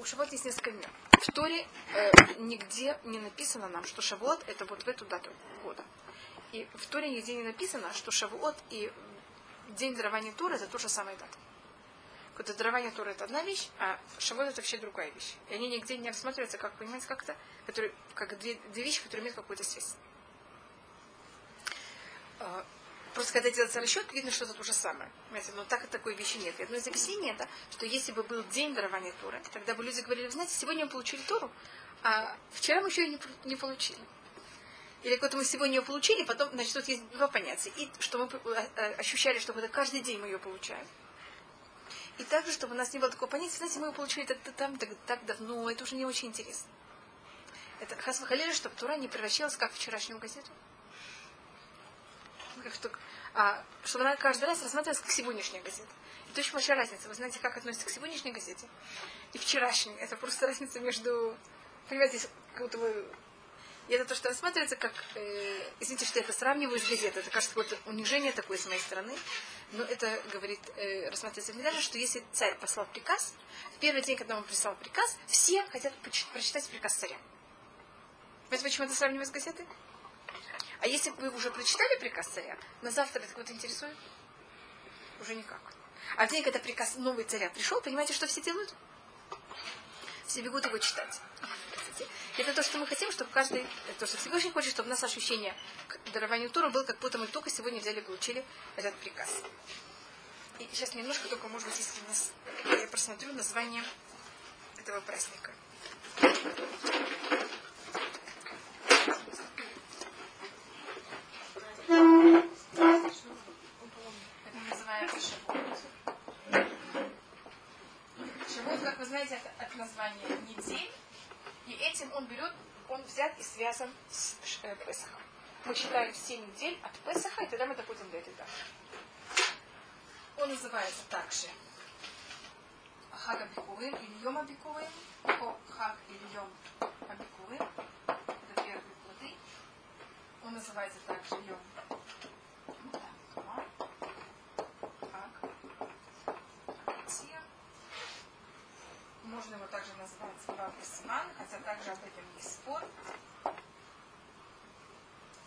у Шавуот есть несколько имен. В Торе э, нигде не написано нам, что Шавуот это вот в эту дату года. И в Торе нигде не написано, что Шавуот и день дарования Торы это то же самая дата. Вот дарование Торы это одна вещь, а Шавуот это вообще другая вещь. И они нигде не рассматриваются, как, понимаете, как-то, которые, как две, две вещи, которые имеют какую-то связь. Просто когда делается расчет, видно, что это то же самое. Понимаете, но так такой вещи нет. И одно из объяснений это, что если бы был день дарования Торы, тогда бы люди говорили, знаете, сегодня мы получили Тору, а вчера мы еще ее не, не получили. Или как-то мы сегодня ее получили, потом, значит, тут есть два понятия. И что мы э, э, ощущали, что это каждый день мы ее получаем. И также, чтобы у нас не было такого понятия, знаете, мы ее получили так, там так, так давно, это уже не очень интересно. Это хасвахалили, чтобы Тура не превращалась как вчерашнюю газету а, что она каждый раз рассматривается как сегодняшняя газета. Это очень большая разница. Вы знаете, как относится к сегодняшней газете и вчерашней. Это просто разница между, понимаете, как будто бы и это то, что рассматривается как, э, извините, что я это сравниваю с газетой, это кажется какое-то унижение такое с моей стороны, но это говорит, э, рассматривается в Медаже, что если царь послал приказ, в первый день, когда он прислал приказ, все хотят прочитать приказ царя. Понимаете, почему это сравниваю с газетой? А если вы уже прочитали приказ царя, на завтра это кого-то интересует? Уже никак. А в день, когда приказ новый царя пришел, понимаете, что все делают? Все бегут его читать. Это то, что мы хотим, чтобы каждый, то, что Всевышний хочет, чтобы у нас ощущение к дарованию Тура было, как будто мы только сегодня взяли и получили этот приказ. И сейчас немножко только, может быть, если у нас, я просмотрю название этого праздника. Этим он берет, он взят и связан с э, Песахом. Мы читаем 7 недель от Песаха, и тогда мы доходим до этой даты. Он называется также Хаг Абикурим или Йом Абикурим, о Хаг или Йом Абикурим, это первые плоды. Он называется также Йом можно его также назвать Баб Симан, хотя также об этом есть спор.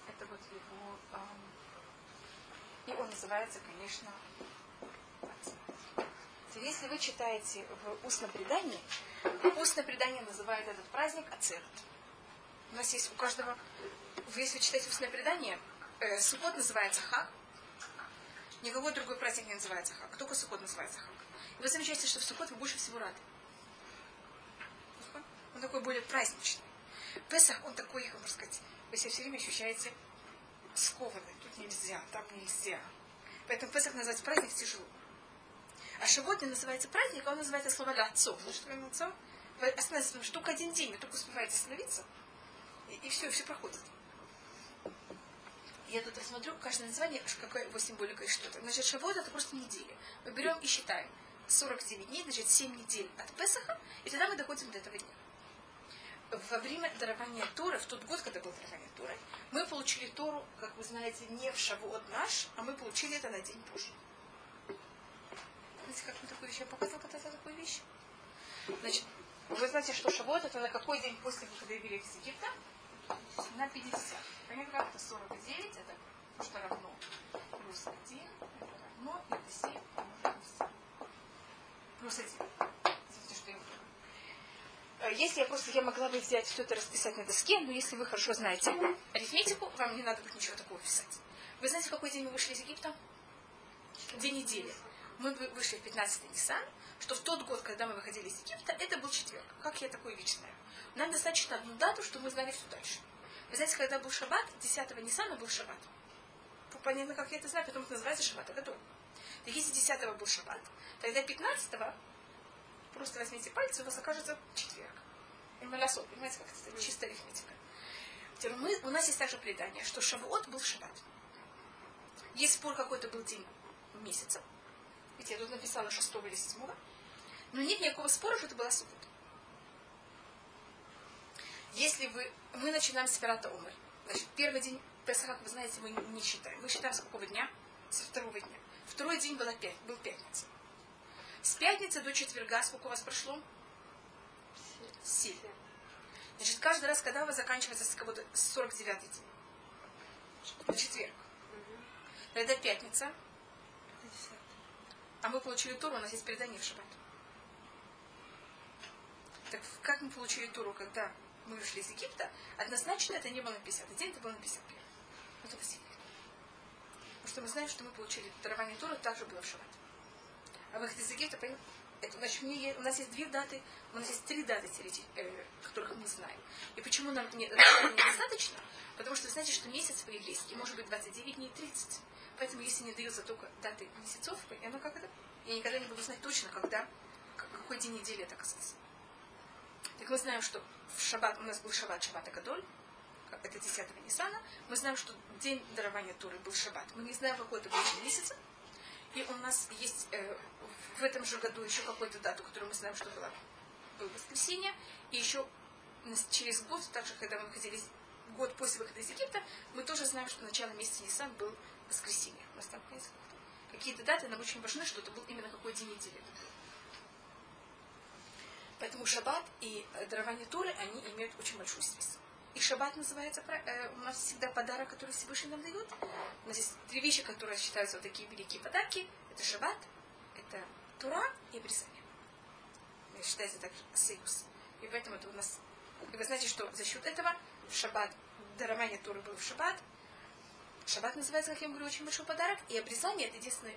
Это вот его... Эм, и он называется, конечно, если вы читаете в устном предании, устное предание называет этот праздник Ацерт. У нас есть у каждого, если вы читаете устное предание, э, Сукот называется Хак, никакой другой праздник не называется Хак, только Сукот называется Хак. И вы замечаете, что в Сукот вы больше всего рады такой более праздничный. Песах, он такой, можно сказать, вы себя все время ощущаете скованный. Тут нельзя, там нельзя. Поэтому Песах называется праздник тяжело. А Шавот не называется праздник, а он называется слово отцов. Потому что твоим отцом вы остановитесь, только один день, вы только успеваете остановиться, и, и все, все проходит. Я тут рассмотрю каждое название, какая его символика и что-то. Значит, Шавот это просто недели. Мы берем и считаем. 49 дней, значит 7 недель от Песаха, и тогда мы доходим до этого дня во время дарования Торы, в тот год, когда был дарование Торы, мы получили Тору, как вы знаете, не в Шавуот наш, а мы получили это на день позже. Знаете, как мы такую вещь? Я показывала когда-то такую вещь. Значит, вы знаете, что Шавуот это на какой день после выхода Евреев из Египта? На 50. Понятно, как это 49, это что равно плюс 1, это равно, это 7, плюс 1. Э, если я просто я могла бы взять все это расписать на доске, но если вы хорошо знаете арифметику, вам не надо будет ничего такого писать. Вы знаете, в какой день мы вышли из Египта? День недели. Мы вышли в 15 Нисан, что в тот год, когда мы выходили из Египта, это был четверг. Как я такое вещь знаю? Нам достаточно одну дату, что мы знали все дальше. Вы знаете, когда был шаббат, 10 Нисана был шаббат. Понятно, как я это знаю, потому что называется шаббат, это дом. Так если 10 был шаббат, тогда 15 Просто возьмите пальцы, у вас окажется четверг. Малясот, понимаете, как это чистая арифметика. Теперь мы, у нас есть также предание, что Шавуот был шаббат. Есть спор, какой-то был день месяца. Ведь я тут написала 6 или 7. Но нет никакого спора, что это была суббота. Если вы, мы начинаем с Пирата Умер. Значит, первый день Песаха, как вы знаете, мы не считаем. Мы считаем с какого дня? Со второго дня. Второй день была, был пятница. С пятницы до четверга сколько у вас прошло? Силь. Значит, каждый раз, когда вы заканчивается с кого-то 49 день, на четверг, тогда пятница, а мы получили туру, у нас есть предание в шаббат. Так как мы получили туру, когда мы вышли из Египта, однозначно это не был на 50 день, это был на 51. Это посильно. Потому что мы знаем, что мы получили дарование Туры, также было в шаббат. А выход из Египта, это, значит, у нас есть две даты, у нас есть три даты, э, которых мы знаем. И почему нам не, недостаточно? Потому что вы знаете, что месяц по-еврейски может быть 29 дней 30. Поэтому если не даются только даты месяцев, оно как это? Я никогда не буду знать точно, когда, какой день недели это оказался. Так мы знаем, что в шаббат, у нас был шаббат Шаббат Акадоль, это 10 Нисана, мы знаем, что день дарования Туры был шаббат. Мы не знаем, какой это был день месяца. И у нас есть э, в этом же году еще какую-то дату, которую мы знаем, что была, было воскресенье. И еще через год, также, когда мы выходили год после выхода из Египта, мы тоже знаем, что начало месяца Нисан был воскресенье. У нас там какие-то даты нам очень важны, что это был именно какой день недели. Поэтому шаббат и э, дарование Туры, они имеют очень большую связь. И шаббат называется, э, у нас всегда подарок, который Всевышний нам дает. У нас есть три вещи, которые считаются вот такие великие подарки. Это шаббат, это Тура и обрезание. Считается также союз. И поэтому это у нас... И вы знаете, что за счет этого шаббат, дарование Туры было в шаббат. Шаббат называется, как я говорю, очень большой подарок. И обрезание это единственное,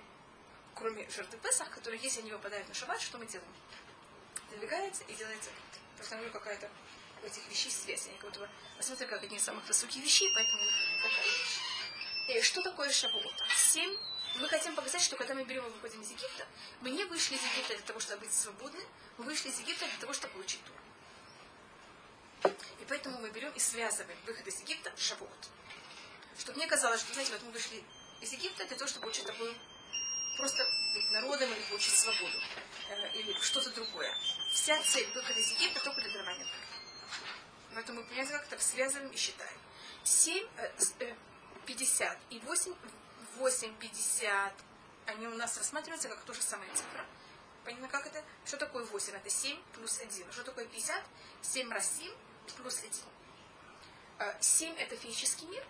кроме жертвы Песах, которые, если они выпадают на шаббат, что мы делаем? Двигается и делается. Просто какая-то этих вещей связь. Они как будто бы посмотрели как одни из самых высоких вещей, поэтому такая вещь. И что такое шавуот? Семь. Мы хотим показать, что когда мы берем и выходим из Египта, мы не вышли из Египта для того, чтобы быть свободны, мы вышли из Египта для того, чтобы получить тур. И поэтому мы берем и связываем выход из Египта с шавуот. Чтобы мне казалось, что, знаете, вот мы вышли из Египта для того, чтобы получить такую просто быть народом или получить свободу. Э, или что-то другое. Вся цель выхода из Египта только для дарования Поэтому мы понимаете, как это связываем и считаем. 7, 50 э, и 8, 8, 50, они у нас рассматриваются как то же самое цифра. Понятно, как это? Что такое 8? Это 7 плюс 1. Что такое 50? 7 раз 7 плюс 1. 7 э, это физический мир.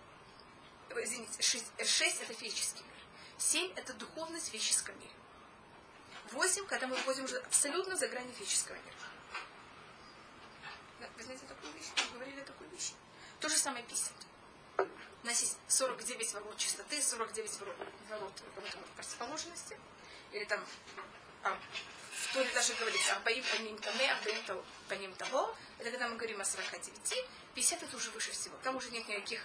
Э, извините, 6, 6 это физический мир. 7 это духовность в физическом мире. 8, когда мы выходим уже абсолютно за грани физического мира. Вы знаете такую вещь? Мы говорили такую вещь. То же самое 50. Есть 49 ворот чистоты, 49 ворот, ворот противоположности. Или там, а, в Торе даже говорится, Абаим паним таме, Абаим паним того. Это когда мы говорим о 49. 50 это уже выше всего. Там уже нет никаких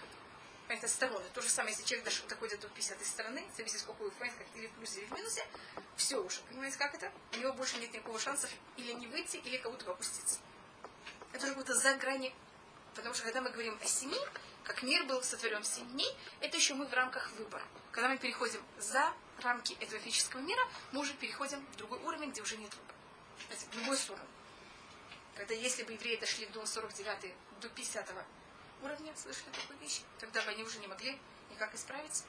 это стороны. То же самое, если человек дошел, доходит до 50 стороны, зависит, сколько вы как или в плюсе, или в минусе, все уже. Понимаете, как это? У него больше нет никакого шанса или не выйти, или кого-то опуститься это уже будто за грани. Потому что когда мы говорим о семи, как мир был сотворен в семь дней, это еще мы в рамках выбора. Когда мы переходим за рамки этого физического мира, мы уже переходим в другой уровень, где уже нет выбора. Это любой сторону. Когда если бы евреи дошли до 49 до 50 уровня, слышали такую вещь, тогда бы они уже не могли никак исправиться.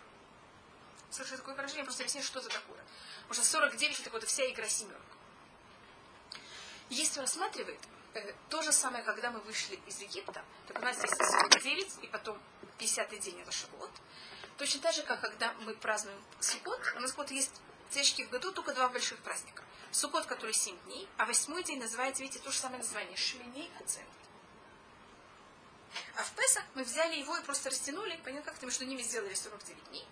Слышали такое выражение, просто объясню, что это такое. Потому что 49 это вот вся игра семерок. Если рассматривает, то же самое, когда мы вышли из Египта, так у нас есть 49, и потом 50-й день это Шавуот. Точно так же, как когда мы празднуем Суккот, у нас вот есть цечки в году только два больших праздника. Суккот, который 7 дней, а восьмой день называется, видите, то же самое название, Шмини Ацемет. А в Песах мы взяли его и просто растянули, понятно, как-то между ними сделали 49 дней.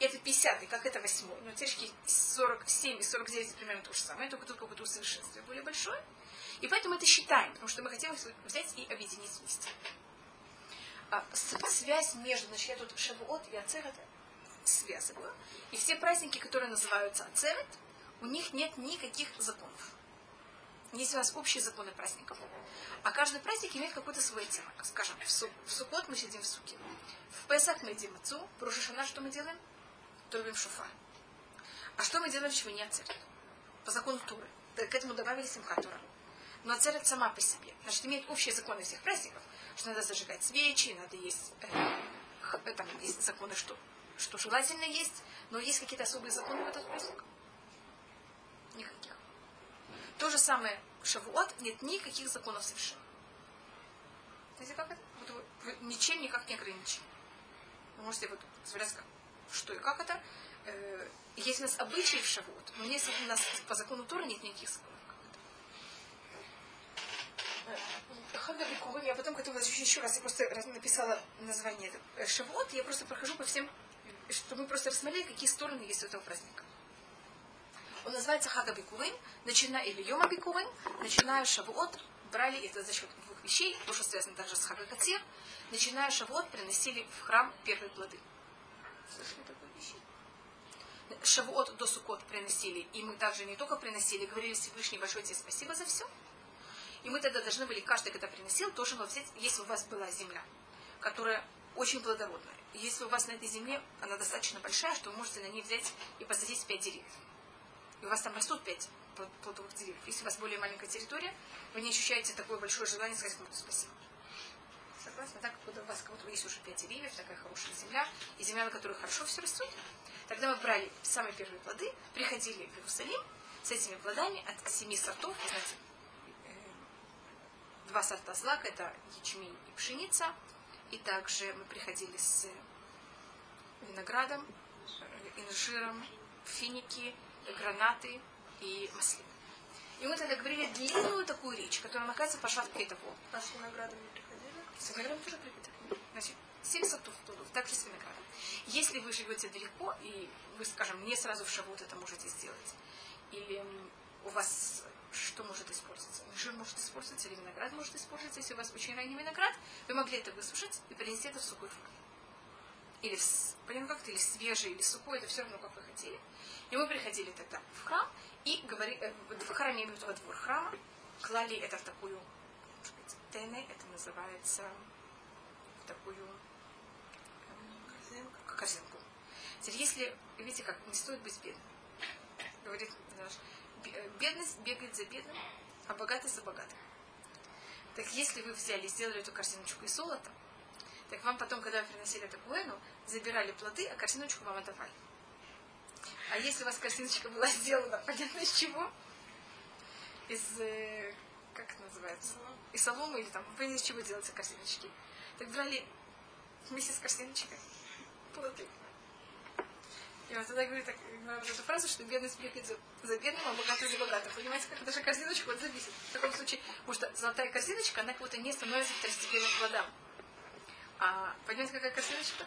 И это 50 как это 8 Но течки 47 и 49 примерно то же самое, только тут какое-то усовершенствие более большое. И поэтому это считаем, потому что мы хотим их взять и объединить вместе. А, связь между, значит, я тут Шавуот и Ацерет связываю. И все праздники, которые называются Ацерет, у них нет никаких законов. Есть у нас общие законы праздников. А каждый праздник имеет какой-то свой оттенок. Скажем, в, су в Суккот мы сидим в суке. В Песах мы едим отцу. В Рушашана что мы делаем? Трубим шуфа. А что мы делаем в Швине Ацерет? По закону Туры. К этому добавили Симхатура но церковь сама по себе. Значит, имеет общие законы всех праздников, что надо зажигать свечи, надо есть, э, там есть законы, что, что желательно есть, но есть какие-то особые законы в этот праздник? Никаких. То же самое Шавуот нет никаких законов совершенно. Знаете, как это? Вот вы, вы ничем никак не ограничены. Вы можете вот смотреть, что и как это. Э, есть у нас обычаи в Шавуот, но если у нас по закону Тора нет никаких законов. Бекувым, я потом готова еще раз, я просто написала название э, Шавуот, я просто прохожу по всем, чтобы мы просто рассмотрели, какие стороны есть у этого праздника. Он называется Хага Бекувым, начиная, или Йома Бекувым, начиная Шавуот, брали это за счет двух вещей, то, что связано также с Хага Катир, начиная Шавуот, приносили в храм первые плоды. Слышали такую вещь? Шавуот до Сукот приносили, и мы также не только приносили, говорили Всевышний большое тебе спасибо за все, и мы тогда должны были, каждый, когда приносил, должен был взять, если у вас была земля, которая очень плодородная. Если у вас на этой земле она достаточно большая, что вы можете на ней взять и посадить пять деревьев. И у вас там растут пять плодовых деревьев. Если у вас более маленькая территория, вы не ощущаете такое большое желание сказать кому-то спасибо. Согласны? Так, когда у вас кого-то есть уже пять деревьев, такая хорошая земля, и земля, на которой хорошо все растет, тогда мы брали самые первые плоды, приходили в Иерусалим с этими плодами от семи сортов, знаете, два сорта злака, это ячмень и пшеница. И также мы приходили с виноградом, инжиром, финики, гранаты и маслины. И мы тогда говорили длинную такую речь, которая находится по шапке этого. А с виноградом не приходили? С виноградом тоже приходили. Значит, семь сортов плодов, также с виноградом. Если вы живете далеко, и вы, скажем, не сразу в шавут это можете сделать, или у вас что может использоваться? Жир может использоваться, или виноград может использоваться. Если у вас очень ранний виноград, вы могли это высушить и принести это в сухой форме. Или, понятно как-то, или свежий, или сухой, это все равно, как вы хотели. И мы приходили тогда в храм и говорили, э, в храме, именно во двор храма, клали это в такую, может быть, тене, это называется, в такую корзинку. Теперь, если, видите, как не стоит быть бедным, говорит наш бедность бегает за бедным, а богатый за богатым. Так если вы взяли и сделали эту корзиночку из золота, так вам потом, когда вы приносили это куэну, забирали плоды, а корзиночку вам отдавали. А если у вас корзиночка была сделана, понятно из чего? Из, э, как это называется? Из соломы или там, вы из чего делаются корзиночки? Так брали вместе с корзиночкой плоды. И он тогда говорит так, вот эту фразу, что бедность бегает за, за бедным, а богатый за богатым. Понимаете, как даже корзиночка вот зависит. В таком случае, потому что золотая корзиночка, она как будто не становится второстепенным плодам. А понимаете, какая корзиночка?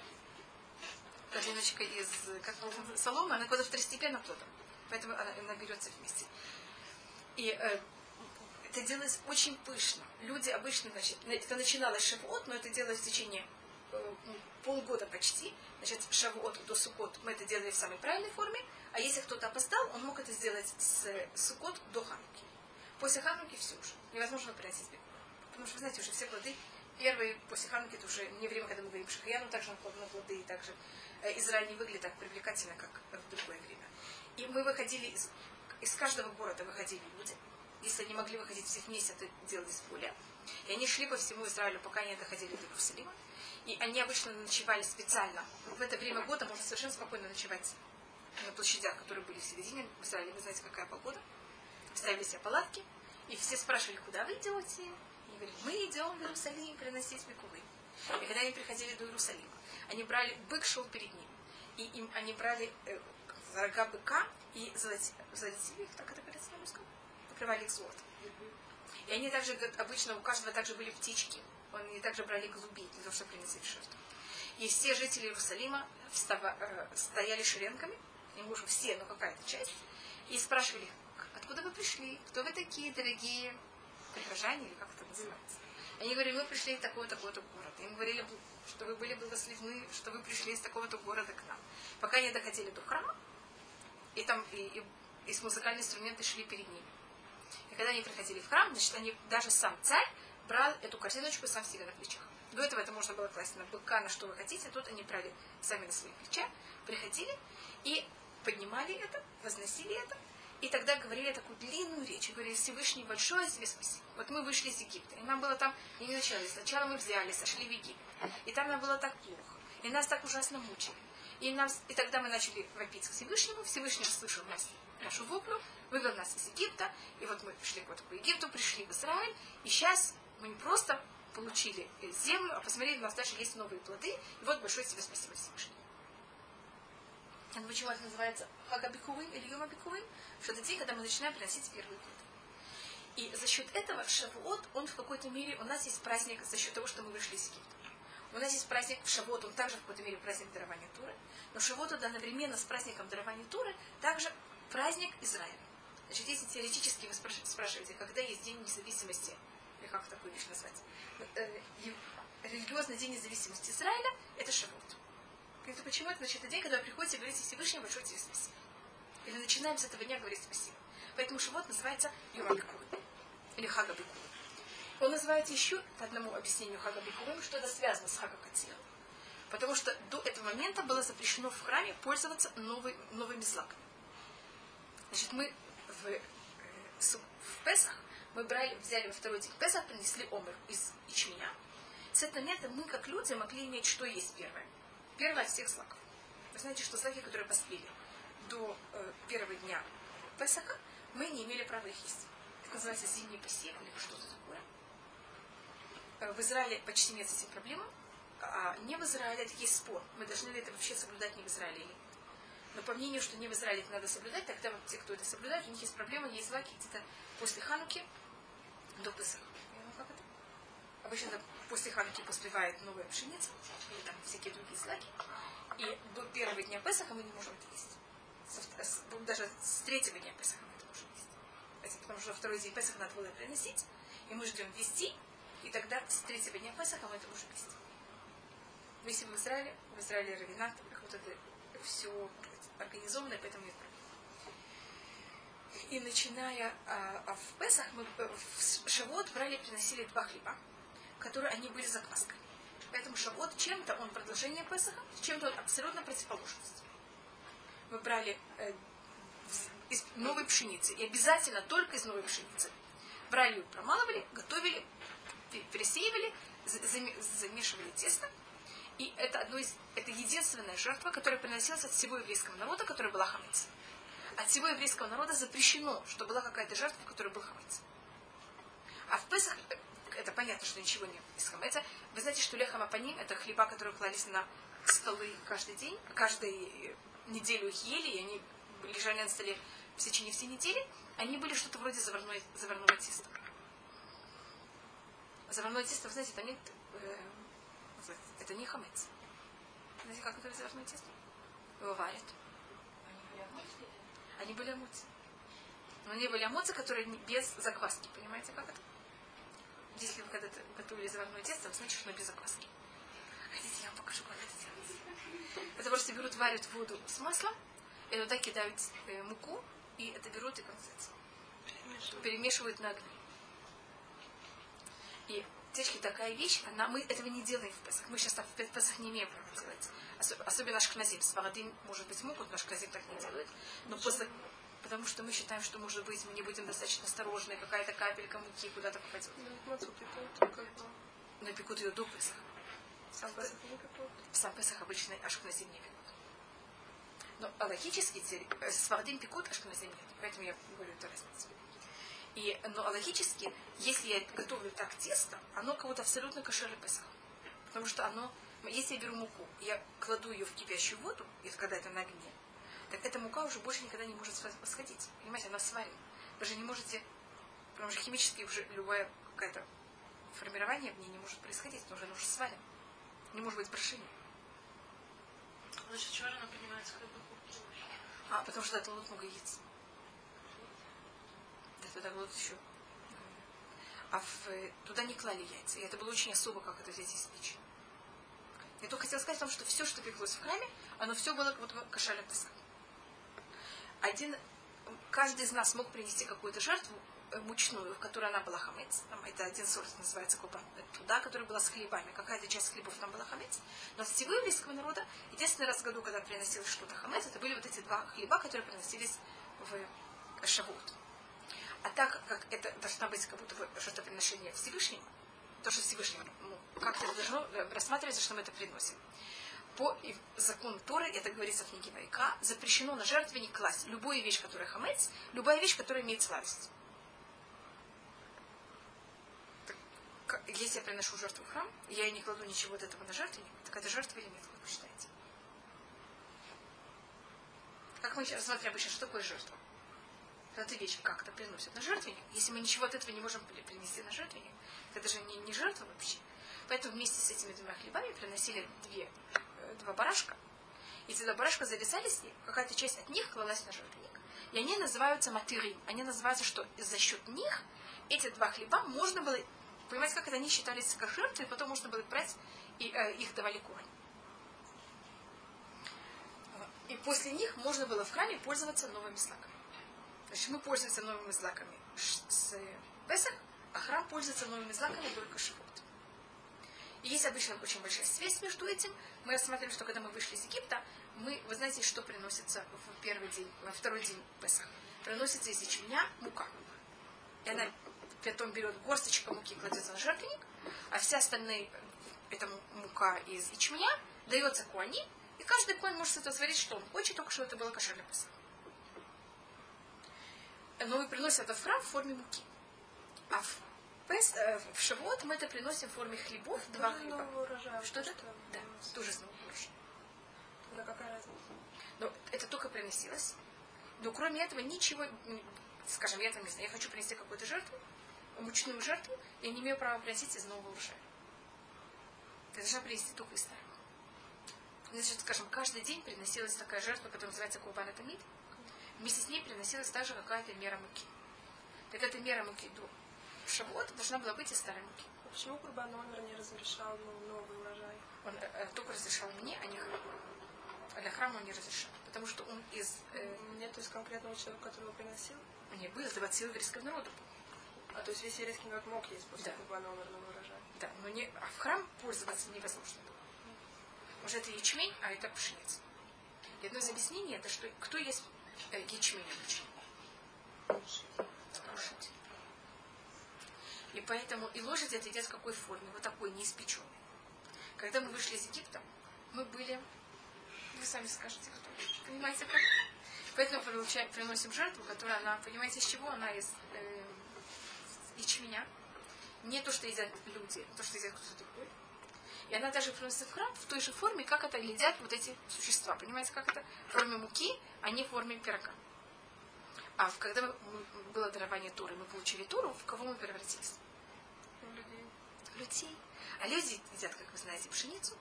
Корзиночка из как соломы, она куда второстепенным плодом. Поэтому она, она берется вместе. И э, это делается очень пышно. Люди обычно, значит, это начиналось шавот, но это делалось в течение э, полгода почти, значит, шавуот до сукот мы это делали в самой правильной форме, а если кто-то опоздал, он мог это сделать с сукот до хануки. После хануки все уже. Невозможно приносить бекур. Потому что, вы знаете, уже все плоды, первые после хануки, это уже не время, когда мы говорим шахаяну, также на плоды, и также э, Израиль не выглядит так привлекательно, как в другое время. И мы выходили из, из каждого города выходили люди. Если они могли выходить все вместе, это делали с поля. И они шли по всему Израилю, пока они доходили до Иерусалима. И они обычно ночевали специально. В это время года можно совершенно спокойно ночевать на площадях, которые были в середине в Израиле. Вы знаете, какая погода. Ставили себе палатки. И все спрашивали, куда вы идете? И говорили, мы идем в Иерусалим приносить микувы. И когда они приходили до Иерусалима, они брали, бык шел перед ним. И им, они брали э, рога быка и золотили их, так это говорится на русском, покрывали их золотом. И они также, обычно у каждого также были птички они также брали голубей для того, чтобы принести жертву. И все жители Иерусалима встава, э, стояли шеренгами, не могу все, но какая-то часть, и спрашивали, откуда вы пришли, кто вы такие, дорогие прихожане, или как это называется. Они говорили, мы пришли из такого-такого-то города. Им говорили, что вы были благословены, что вы пришли из такого-то города к нам. Пока они доходили до храма, и там и, и, и с музыкальные инструменты шли перед ними. И когда они приходили в храм, значит, они, даже сам царь брал эту корзиночку сам себе на плечах. До этого это можно было класть на быка, на что вы хотите. Тут они брали сами на свои плеча, приходили и поднимали это, возносили это. И тогда говорили такую длинную речь. Говорили, Всевышний, большое тебе спасибо. Вот мы вышли из Египта. И нам было там, и не начали. Сначала мы взяли, сошли в Египет. И там нам было так плохо. И нас так ужасно мучили. И, нам, и тогда мы начали вопить к Всевышнему. Всевышний услышал нас, нашу воплю, вывел нас из Египта. И вот мы пришли вот к Египту, пришли в Израиль. И сейчас мы не просто получили землю, а посмотрели, у нас даже есть новые плоды. И вот большое тебе спасибо Всевышнему. Почему это называется Хагабикувым или Йомабикувым? Что это день, когда мы начинаем приносить первые плоды. И за счет этого Шавуот, он в какой-то мере, у нас есть праздник за счет того, что мы вышли из Египта. У нас есть праздник в Шавуот, он также в какой-то мере праздник дарования Туры. Но Шавуот одновременно с праздником дарования Туры также праздник Израиля. Значит, если теоретически вы спрашиваете, когда есть день независимости, или как такую вещь назвать, э, религиозный день независимости Израиля, это Шавуот. Это почему? Это значит, это день, когда вы приходите и говорите Всевышнему большое тебе спасибо. Или начинаем с этого дня говорить спасибо. Поэтому Шавуот называется Юмабикур или Хага Бикур. Он называется еще, по одному объяснению Хага Бикурым, что это связано с Хага Катир. Потому что до этого момента было запрещено в храме пользоваться новый, новыми злаками. Значит, мы в, э, в Песах мы брали, взяли во второй день Песах, принесли омер из ячменя. С этого момента мы, как люди, могли иметь, что есть первое. Первое от всех злаков. Вы знаете, что злаки, которые поспели до э, первого дня Песаха, мы не имели права их есть. Это называется зимний посев или что-то такое. Э, в Израиле почти нет с этим проблем. А не в Израиле это есть спор. Мы должны ли это вообще соблюдать не в Израиле. Но по мнению, что не в Израиле это надо соблюдать, тогда вот те, кто это соблюдает, у них есть проблема, есть злаки где-то после Хануки до Песаха. Как это? Обычно это после Хануки поспевает новая пшеница, или там всякие другие злаки. И до первого дня Песаха мы не можем это есть. Даже с третьего дня Песаха потому что второй день Песаха надо было приносить, и мы ждем вести, и тогда с третьего дня Песаха мы это можем вести. Мы если в Израиле, в Израиле равенат, вот это все организовано, поэтому нет. И начиная а, а в Песах, мы в Шавот брали, приносили два хлеба, которые они были закваской. Поэтому Шавот чем-то он продолжение Песаха, чем-то он абсолютно противоположность. Мы брали э, из новой пшеницы. И обязательно только из новой пшеницы. Брали ее, промалывали, готовили, пересеивали, замешивали тесто. И это, одно из, это единственная жертва, которая приносилась от всего еврейского народа, которая была хамец. От всего еврейского народа запрещено, что была какая-то жертва, в которой был хамец. А в Песах, это понятно, что ничего нет из хамеца. Вы знаете, что лехам апаним, это хлеба, которые клались на столы каждый день, каждую неделю их ели, и они лежали на столе в течение всей недели, они были что-то вроде заварной, заварного теста. Заварное тесто, вы знаете, это не, э, это не хамец. Знаете, как это заварное тесто? Его варят. Они были амуцы. Но они были амуцы, которые без закваски. Понимаете, как это? Если вы когда-то готовили заварное тесто, вы знаете, что оно без закваски. Хотите, я вам покажу, как это делается. Это просто берут, варят воду с маслом, и туда кидают э, муку, и это берут и концентрацию. Перемешивают на огне. И течки такая вещь, она, мы этого не делаем в Песах. Мы сейчас в Песах не имеем права делать. Особенно наш кназим. Сварадин, может быть, могут, наш кназим так не делает. Но после, потому что мы считаем, что, может быть, мы не будем достаточно осторожны, какая-то капелька муки куда-то попадет. Но пекут ее до Песаха. Сам Песах, сам Песах обычно ашкназим не пекут. Но логически э, свардим пекут, ашкназим нет. Поэтому я говорю эту разницу. И, но логически, если я готовлю так тесто, оно кого-то абсолютно кошер Песах. Потому что оно, если я беру муку, я кладу ее в кипящую воду, и когда это на огне, так эта мука уже больше никогда не может восходить. Понимаете, она сварена. Вы же не можете, потому что химически уже любое какое-то формирование в ней не может происходить, потому что она уже сварена. Не может быть прошения. Значит, чего она поднимается как бы а, потому что это лут много яиц. Да, туда лут еще. А в, туда не клали яйца. И это было очень особо, как это здесь из печи. Я только хотела сказать о том, что все, что пеклось в храме, оно все было вот кошаль Один, каждый из нас мог принести какую-то жертву, Э, мучную, в которой она была хамец. Там, это один сорт называется купа. Туда, которая была с хлебами. Какая-то часть хлебов там была хамец. Но с всего еврейского народа, единственный раз в году, когда приносилось что-то хамец, это были вот эти два хлеба, которые приносились в Шавут. А так как это должна быть как будто бы жертвоприношение Всевышнему, то, что Всевышнему, ну, как это должно рассматриваться, что мы это приносим. по закону Торы, это говорится в книге Вайка, запрещено на жертвенник класть любую вещь, которая хамец, любая вещь, которая имеет сладость. Если я приношу жертву в храм, я не кладу ничего от этого на жертвенник, так это жертва или нет, как вы считаете? Как мы рассматриваем обычно, что такое жертва? Когда ты вещь как-то приносят на жертвенник. Если мы ничего от этого не можем принести на жертвенник, это же не, не жертва вообще. Поэтому вместе с этими двумя хлебами приносили две, э, два барашка. И эти два барашка зависались, и какая-то часть от них клалась на жертвенник. И они называются матырим. Они называются, что за счет них эти два хлеба можно было... Понимаете, как это они считались как и потом можно было брать, и э, их давали корень. И после них можно было в храме пользоваться новыми злаками. Значит, мы пользуемся новыми злаками с Песах, а храм пользуется новыми злаками только Шивот. И есть обычно очень большая связь между этим. Мы рассматриваем, что когда мы вышли из Египта, мы, вы знаете, что приносится в первый день, во второй день Песах? Приносится из ячменя мука. И она потом берет горсточка муки, кладется на жертвенник, а вся остальная эта мука из ячменя дается куани, и каждый конь может это сварить, что он хочет, только что это было кошер для. Но мы приносим это в храм в форме муки. А в Пес, э, в Шавуот мы это приносим в форме хлебов, Это два же хлеба. новый урожай. Что это? Да, тоже снова урожай. Тогда какая разница? Но это только приносилось. Но кроме этого ничего, м, скажем, я там не знаю, я хочу принести какую-то жертву, мучную жертву, я не имею права приносить из нового урожая. Я должна принести только из старого. Значит, скажем, каждый день приносилась такая жертва, которая называется Курбан Тамид. Вместе с ней приносилась также какая-то мера муки. Так эта мера муки до Шавуот должна была быть из старой муки. А почему Курбан Омер не разрешал ну, новый урожай? Он э, э, только разрешал мне, а не храму. А для храма он не разрешал. Потому что он из... Э, Нет, из конкретного человека, который его приносил? не был, это силы еврейского народа. А то есть весь еврейский народ мог есть после Да. Курбана Омер новый урожай? Да, но не, а в храм пользоваться невозможно было. Может, это ячмень, а это пшеница. И одно из объяснений, это что кто есть э, ячмень обычно? Лошадь. И поэтому и лошадь это едят в какой форме? Вот такой, не испеченной. Когда мы вышли из Египта, мы были... Вы сами скажете, кто. Понимаете, как? Поэтому получаем, приносим жертву, которая она, понимаете, из чего она из э, ячменя. Не то, что едят люди, а то, что едят кто-то другой. И она даже приносится в храм в той же форме, как это едят вот эти существа. Понимаете, как это? В форме муки, а не в форме пирога. А когда мы- было дарование Туры, мы получили Туру, в кого мы превратились? Людей. А люди едят, как вы знаете, пшеницу.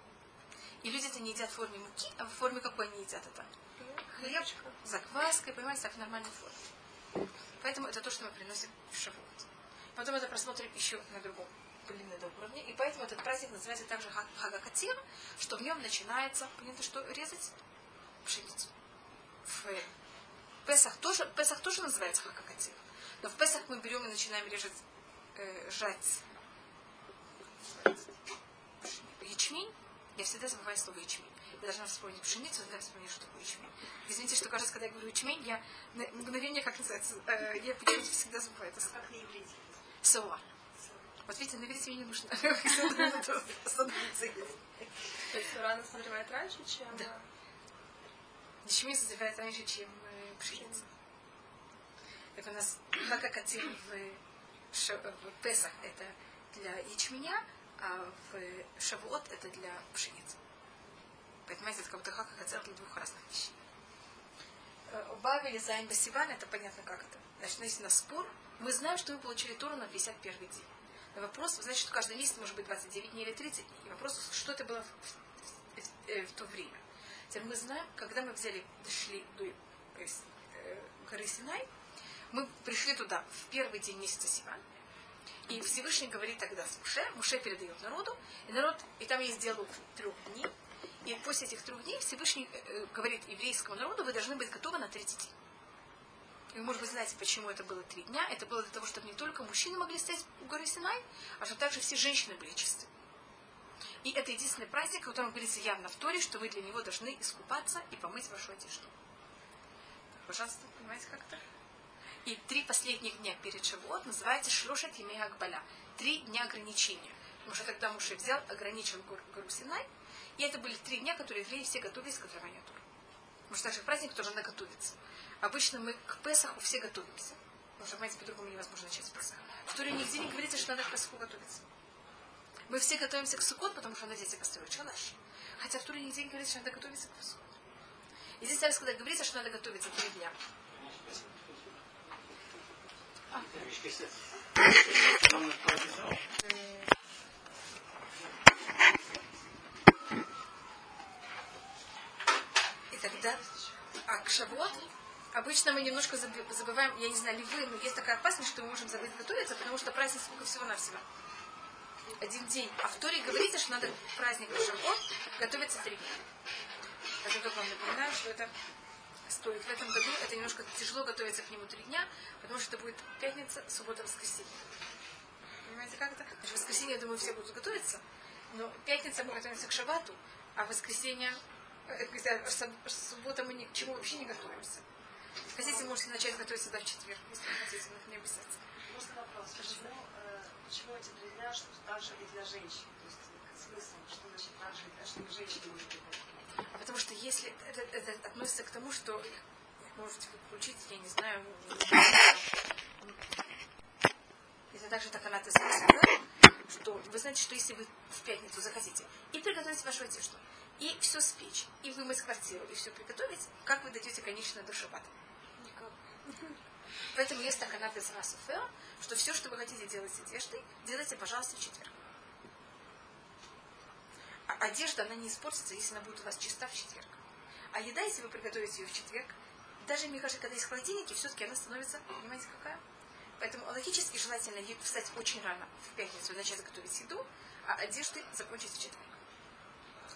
И люди это не едят в форме муки, а в форме какой они едят это? Хлеб с закваской, понимаете, так в нормальной форме. Поэтому это то, что мы приносим в шавуот. Потом это просмотрим еще на другом кулинарном уровне. И поэтому этот праздник называется также Ха- Хагакатир, что в нем начинается, понятно, что резать пшеницу. В Песах тоже, Песах тоже называется Хагакатир. Но в Песах мы берем и начинаем резать, э, жать ячмень. Я всегда забываю слово ячмень. Я должна вспомнить пшеницу, тогда вспомню, что такое ячмень. Извините, что кажется, когда я говорю ячмень, я на мгновение, как называется, э, я почему-то всегда забываю это слово. Как на иврите. Соа. Вот видите, на иврите мне не нужно остановиться. То есть рано созревает раньше, чем... Да. Ячмень созревает раньше, чем э, пшеница. Так у нас хакакатир в, Ша- в Песах это для ячменя, а в Шавуот это для пшеницы. Понимаете, это как будто хакакатир для двух разных вещей. Э, У Бавили Зайн Басиван, это понятно как это. Значит, если на спор, мы знаем, что мы получили Тору на 51 день. Но вопрос, что каждый месяц может быть 29 дней или 30 дней. И вопрос, что это было в, в- в- э, в то время. Теперь мы знаем, когда мы взяли, дошли до э, с- э, горы Синай, мы пришли туда в первый день месяца Сиван, и Всевышний говорит тогда с Муше, Муше передает народу, и народ, и там есть диалог трех дней, и после этих трех дней Всевышний э, э, говорит еврейскому народу, вы должны быть готовы на третий день. И может быть, знаете, почему это было три дня. Это было для того, чтобы не только мужчины могли стоять у горы Синай, а чтобы также все женщины были чисты. И это единственный праздник, о котором говорится явно в Торе, что вы для него должны искупаться и помыть вашу одежду. Пожалуйста, понимаете, как это? И три последних дня перед Шавуот называется Шлошет Емея Акбаля. Три дня ограничения. Потому что тогда Муше взял, ограничил гор- гору Синай, И это были три дня, которые евреи все готовились к дарованию Торы. Потому что наш праздник тоже надо готовиться. Обычно мы к Песаху все готовимся. Потому что, понимаете, по-другому невозможно начать с Песаха. В Торе нигде не говорится, что надо к Песаху готовиться. Мы все готовимся к Суккот, потому что надо дети построить шалаш. Хотя в Туре нигде не говорится, что надо готовиться к Песаху. И здесь, когда говорится, что надо готовиться три дня. А. И тогда, а к Шавуот, обычно мы немножко забываем, я не знаю, ли вы, но есть такая опасность, что мы можем забыть готовиться, потому что праздник сколько всего-навсего. Один день. А в Торе говорится, что надо к празднику Шавуот готовиться три дня. Я только вам напоминаю, что это стоит. В этом году это немножко тяжело готовиться к нему три дня, потому что это будет пятница, суббота, воскресенье. Понимаете, как это? Значит, в воскресенье, я думаю, все будут готовиться, но пятница мы готовимся к шабату, а в воскресенье, э, суббота мы ни к чему вообще не готовимся. Хотите, можете начать готовиться до в четверг, если хотите, но это не обязательно. Можно вопрос? Почему, э, почему эти три дня, что также и для женщин? То есть смысл, что значит также, что женщины могут Потому что если это, это относится к тому, что можете вы получить, я не знаю, это также так она что вы знаете, что если вы в пятницу захотите и приготовить вашу одежду, и все спечь, и вымыть квартиру, и все приготовить, как вы дойдете, конечно, до шабата? Никак. Поэтому есть такая без что все, что вы хотите делать с одеждой, делайте, пожалуйста, в четверг. Одежда, она не испортится, если она будет у вас чиста в четверг. А еда, если вы приготовите ее в четверг, даже, мне кажется, когда есть холодильники, все-таки она становится, понимаете, какая? Поэтому логически желательно встать очень рано в пятницу начать готовить еду, а одежды закончить в четверг.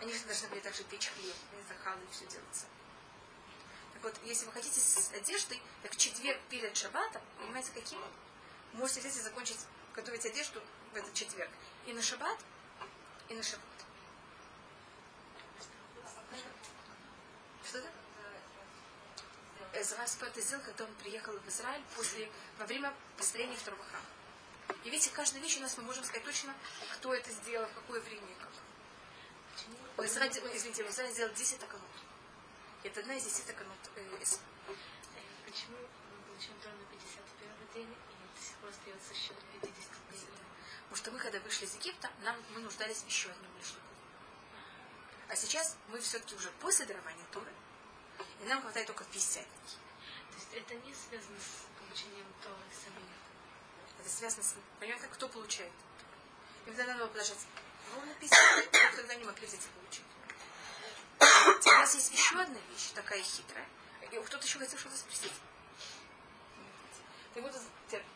Они же должны были также печь хлеб, захалы и все делаться. Так вот, если вы хотите с одеждой, так четверг перед шаббатом, понимаете, каким? Можете взять и закончить готовить одежду в этот четверг. И на шаббат, и на шаббат. Что это? Эзра это сделал, когда он приехал в Израиль после, во время построения второго храма. И видите, каждую вещь у нас мы можем сказать точно, кто это сделал, в какое время и как. У Изра, извините, Израиль сделал 10 таканут. Это одна из 10 таканут э, Почему мы получим Тору на 51 день, и до сих пор остается счет 50 Потому что мы, когда вышли из Египта, нам мы нуждались еще одном лишнем. А сейчас мы все-таки уже после дарования Торы, и нам хватает только 50 дней. То есть это не связано с получением Торы самим? Это связано с... Понимаете, кто получает? И тогда надо было подождать ровно 50 дней, тогда не могли взять и получить. У нас есть еще одна вещь, такая хитрая. И кто-то еще хотел что-то спросить. Так вот,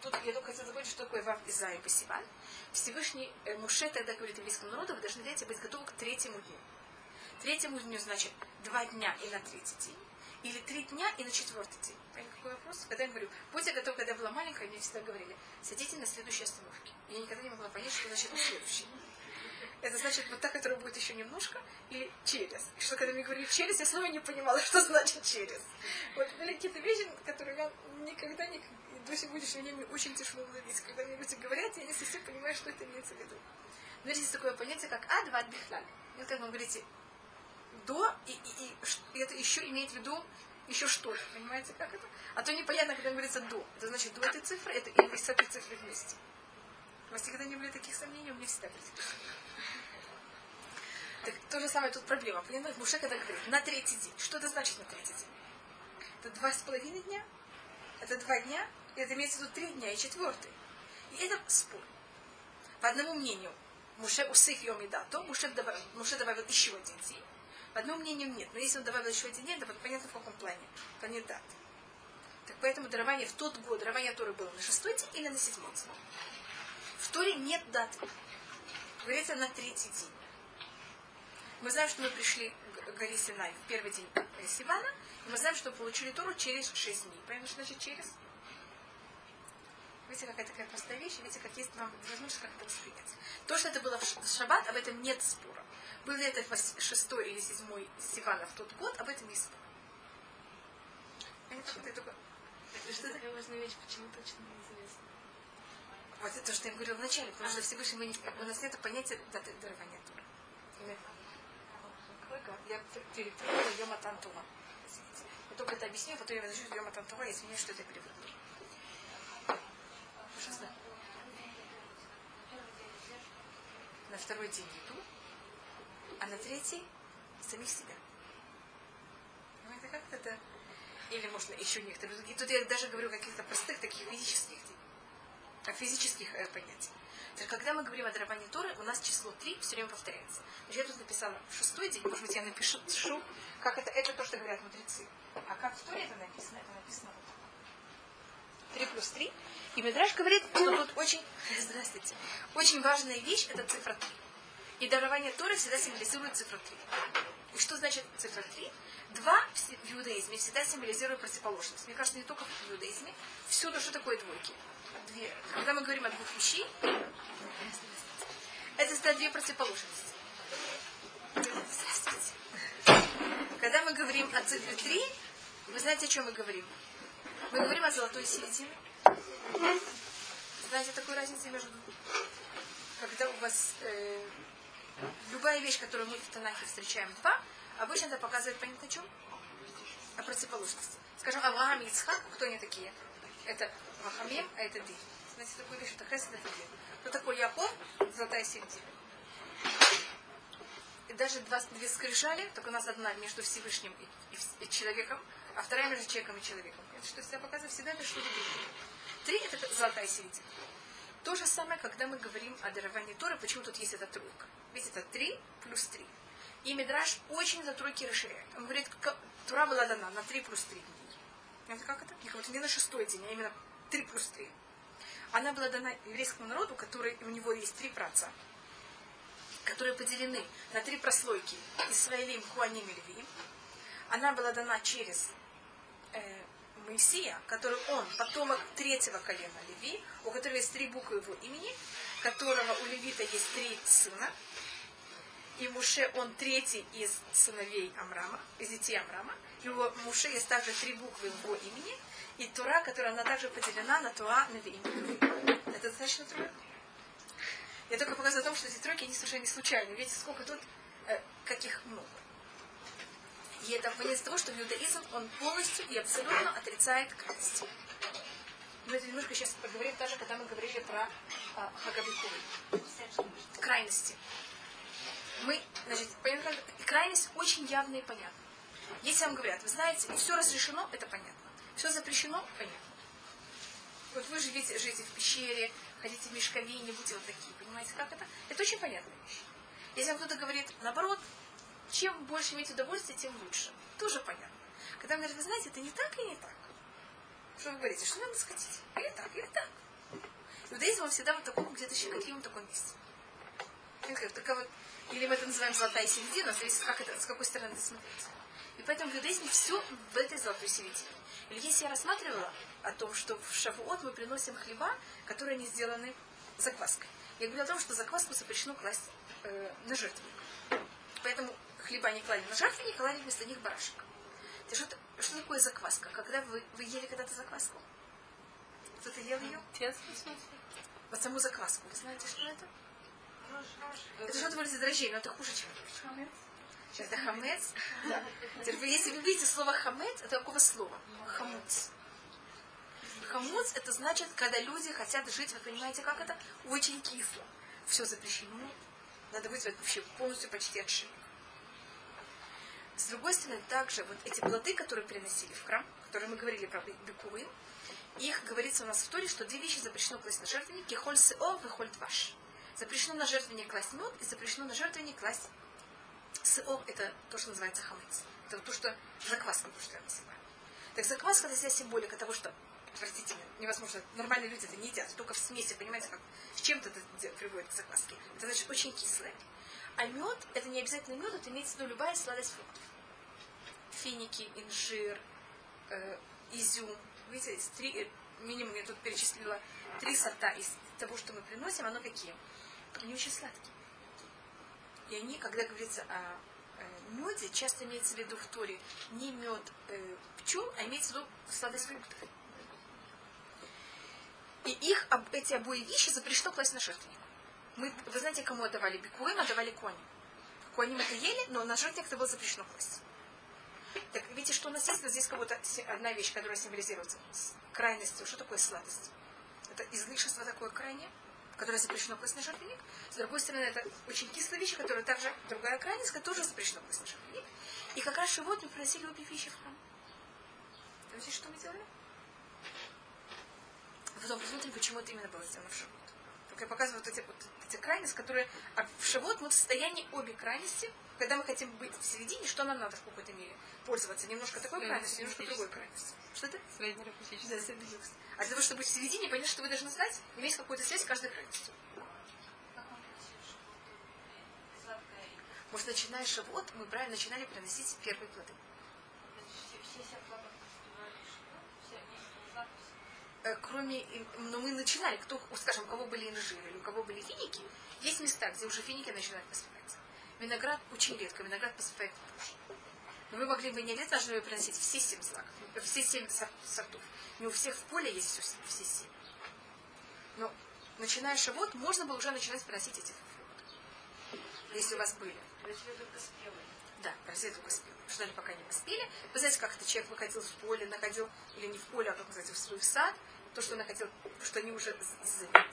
тут я только хотела забыть, что такое Вав Израиль Пасиван. Всевышний э, Муше тогда говорит еврейскому народу, вы должны, знаете, быть готовы к третьему дню. Третьему дню значит два дня и на третий день. Или три дня и на четвертый день. Понимаете, какой вопрос? Когда я говорю, будьте готовы, когда я была маленькая, мне всегда говорили, садите на следующей остановке. Я никогда не могла понять, что значит на следующей. Это значит вот та, которая будет еще немножко, или через. И что когда мне говорили через, я снова не понимала, что значит через. Вот были какие-то вещи, которые я никогда не... До сегодняшнего дня мне очень тяжело уловить. Когда мне люди говорят, я не совсем понимаю, что это имеется в виду. Но есть такое понятие, как ад, вад, бихлаль. Вот как вы говорите, до, и, и, и это еще имеет в виду еще что-то. Понимаете, как это? А то непонятно, когда говорится до. Это значит до этой цифры, это или с этой цифрой вместе. У вас никогда не были таких сомнений, у меня всегда были Так то же самое тут проблема. Понимаете, Муше когда говорит, на третий день. Что это значит на третий день? Это два с половиной дня? Это два дня? И это имеется в виду три дня и четвертый. И это спор. По одному мнению, Муше усых йом и да, то Муше добавил, Муше добавил еще один день. По одному мнению нет. Но если он добавил еще один день, то понятно в каком плане. То не дат. Так поэтому дарование в тот год, дарование Торы было на шестой день или на седьмой день. В Торе нет даты. Говорится на третий день. Мы знаем, что мы пришли к горе Синай в первый день Сивана, и мы знаем, что получили Тору через шесть дней. Понятно, что значит через? Видите, какая такая простая вещь, видите, как есть вам возможность как это воспринять. То, что это было в шаббат, об этом нет спора. Был ли это шестой или седьмой Сивана в тот год, об этом есть спор. Это такое... Что такая важная вещь, почему точно неизвестно? Вот это то, что я говорила вначале, потому что Всевышний мы не, у нас нет понятия даты дарования Тура. Я перепутала Йома Тантума. Я только это объясню, потом я возвращусь к Йома Тантума, извиняюсь, что это перепутала. Ужасно. На второй день еду, а на третий самих себя. Как это? Или, может, еще некоторые другие. Тут я даже говорю о каких-то простых таких физических, о физических э, понятиях. То когда мы говорим о даровании Торы, у нас число 3 все время повторяется. Значит, я тут написала в шестой день, может быть, я напишу, пишу, как это, это то, что говорят мудрецы. А как в Торе это написано? Это написано вот так. 3 плюс 3. И Медраж говорит, что тут очень, здравствуйте, очень важная вещь, это цифра 3. И дарование Торы всегда символизирует цифру 3. И что значит цифра 3? Два в иудаизме всегда символизируют противоположность. Мне кажется, не только в иудаизме. Всюду что такое двойки? Две. Когда мы говорим о двух вещей, это всегда две противоположности. Здравствуйте. Когда мы говорим о цифре 3, вы знаете, о чем мы говорим? Мы говорим о золотой середине. Знаете такую разницу между... Когда у вас э, любая вещь, которую мы в Танахе встречаем два, обычно это показывает, понятно, о чем? О противоположности. Скажем, Авраам и Ицхак, кто они такие? Это Вахамем, а это Ди. Знаете, такую вещь, это Хесед, это Ди. Кто такой Яков? Золотая середина. И даже два, две скрижали, только у нас одна между Всевышним и, и, и человеком, а вторая между человеком и человеком. Это что себя показывает всегда, это что-то Три – это золотая середина. То же самое, когда мы говорим о даровании Торы, почему тут есть эта тройка. Ведь это три плюс три. И Мидраш очень за тройки расширяет. Он говорит, Тура была дана на три плюс три дней. Это как это? Не, не на шестой день, а именно три плюс три. Она была дана еврейскому народу, который у него есть три праца, которые поделены на три прослойки Исраилим, Куаним и Левиим. Она была дана через э, Моисея, который он потомок третьего колена Леви, у которого есть три буквы его имени, которого у Левита есть три сына, и Муше, он третий из сыновей Амрама, из детей Амрама, и у Муше есть также три буквы его имени, и Тура, которая она также поделена на Туа, на имя. Это достаточно трудно. Я только показываю о том, что эти тройки, они совершенно не случайны. Видите, сколько тут, э, каких много. И это вынес того, что иудаизм, он полностью и абсолютно отрицает крайности. Мы это немножко сейчас поговорим, даже когда мы говорили про а, Крайности. Мы, значит, крайность очень явная и понятна. Если вам говорят, вы знаете, все разрешено, это понятно. Все запрещено, понятно. Вот вы живете, живете в пещере, ходите в мешковине, будете вот такие, понимаете, как это? Это очень понятная вещь. Если вам кто-то говорит, наоборот, чем больше иметь удовольствие, тем лучше. Тоже понятно. Когда мне говорят, вы знаете, это не так и не так. Что вы говорите? Что надо схватить? Или так, или так. Иудаизм он всегда в таком где-то щекотливом таком месте. Только вот, или мы это называем золотая середина, зависит, как это, с какой стороны это смотреть. И поэтому в иудаизме все в этой золотой середине. Или если я рассматривала о том, что в Шавуот мы приносим хлеба, которые не сделаны закваской. Я говорила о том, что закваску запрещено класть э, на жертвенник. Поэтому хлеба не клали на жертвенник, клали вместо них барашек. Что, что такое закваска? Когда вы, вы ели когда-то закваску? Кто-то ел ее? Смысле? Вот саму закваску. Вы знаете, что это? Это что-то вроде дрожжей, но это хуже, чем хамец. Это хамец. Да. Теперь если вы видите слово хамец, это какого слова? Хамуц. Хамуц это значит, когда люди хотят жить, вы понимаете, как это? Очень кисло. Все запрещено. Надо быть вообще полностью почти отшельник. С другой стороны, также вот эти плоды, которые приносили в храм, которые мы говорили про бекуры, их говорится у нас в Торе, что две вещи запрещено класть на жертвенник, холь сео, и холь тваш. Запрещено на жертвенник класть мед, и запрещено на жертвенник класть сео, это то, что называется хамец. Это то, что закваска, то, что я называю. Так закваска это вся символика того, что отвратительно, невозможно, нормальные люди это не едят, только в смеси, понимаете, как с чем-то это приводит к закваске. Это значит очень кислое. А мед, это не обязательно мед, это имеется в виду любая сладость фруктов. Финики, инжир, э, изюм. Видите, три, э, минимум я тут перечислила три сорта из того, что мы приносим, оно какие? Они очень сладкие. И они, когда говорится о э, меде, часто имеется в виду в Торе не мед э, пчел, а имеется в виду сладость фруктов. И их, эти обои вещи запрещено класть на жертвенник. Мы, вы знаете, кому отдавали бикуим, отдавали кони. Куаним это ели, но на жертвенник это было запрещено класть. Так видите, что у нас есть? Вот здесь как будто одна вещь, которая символизируется крайностью. Что такое сладость? Это излишество такое крайнее, которое запрещено на жертвенник. С другой стороны, это очень кислая вещь, которая также другая крайность, которая тоже запрещено класть на жертвенник. И как раз Шивот мы приносили обе вещи в храм. Видите, что мы делали? Потом посмотрим, почему это именно было сделано в Шивот. Только я показываю вот эти, вот эти крайности, которые... А в Шивот мы в состоянии обе крайности, когда мы хотим быть в середине, что нам надо в какой-то мере? Пользоваться немножко такой крайностью, немножко другой крайностью. Что это? Среднеарифметический. Да, средневековый. А для того, чтобы быть в середине, понятно, что вы должны знать, иметь какую-то связь с каждой крайностью. Может, начиная шавот, мы брали, начинали приносить первые плоды. Э, Кроме, но мы начинали, кто, скажем, у кого были инжиры у кого были финики, есть места, где уже финики начинают поспевать. Виноград очень редко, виноград поспевает позже. Но мы могли бы не лет должны приносить все семь злаков, все семь сор- сортов. Не у всех в поле есть все, все семь. Но начиная шавот, можно было уже начинать приносить эти фрукты. Если у вас были. Да, разве только спелые. Ждали, пока не поспели. Вы знаете, как это человек выходил в поле, находил, или не в поле, а как называется, в свой сад, то, что находил, что они уже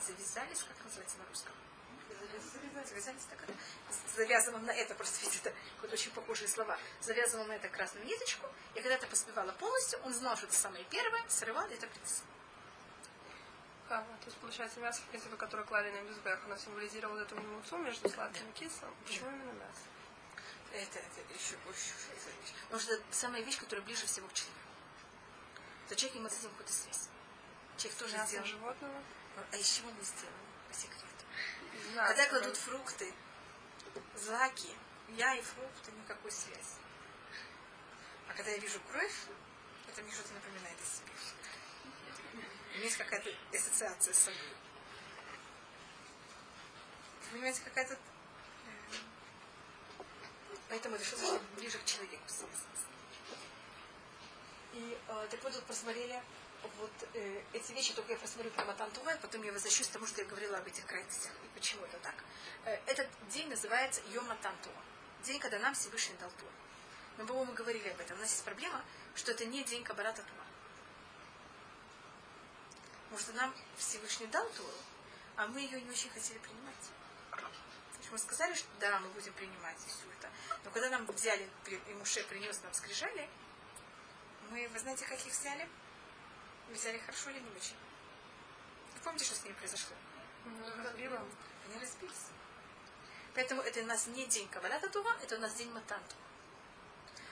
завязались, как называется на русском? Завязались так это. Завязано на это, просто видите, это какие-то очень похожие слова. Завязано на это красную ниточку, и когда это поспевало полностью, он знал, что это самое первое, срывал и это приносил. Ага, то есть, получается, мясо, в принципе, которое клали на мизбех, оно символизировало вот эту муцу между сладким и кислым. Почему именно мясо? Это, это еще больше. Потому что это самая вещь, которая ближе всего к человеку. То человек имеет с этим какую-то связь. Человек тоже Мясо сделал. животного? А из чего мы сделаны? По секрету. Знаю, Когда кладут фрукты, злаки, я и фрукты, никакой связи. А когда я вижу кровь, это мне что-то напоминает о себе. У меня есть какая-то ассоциация с собой. Понимаете, какая-то... э, Поэтому это что-то ближе к человеку. И э, так вот тут просмотрели вот э, эти вещи, только я просмотрю про Матан потом я возвращусь к тому, что я говорила об этих крайностях. И почему это так? Э, этот день называется Йом. День, когда нам Всевышний дал Тур. Мы, по-моему, говорили об этом. У нас есть проблема, что это не день Кабарата Тура. Потому что нам Всевышний дал Туру, а мы ее не очень хотели принимать. Мы сказали, что да, мы будем принимать все это. Но когда нам взяли, и Муше принес нам скрижали, мы, вы знаете, как их взяли? Взяли хорошо или не очень? Вы помните, что с ними произошло? Ну, разбила. Они разбились. Поэтому это у нас не день Кабалата Тура, это у нас день Матанту.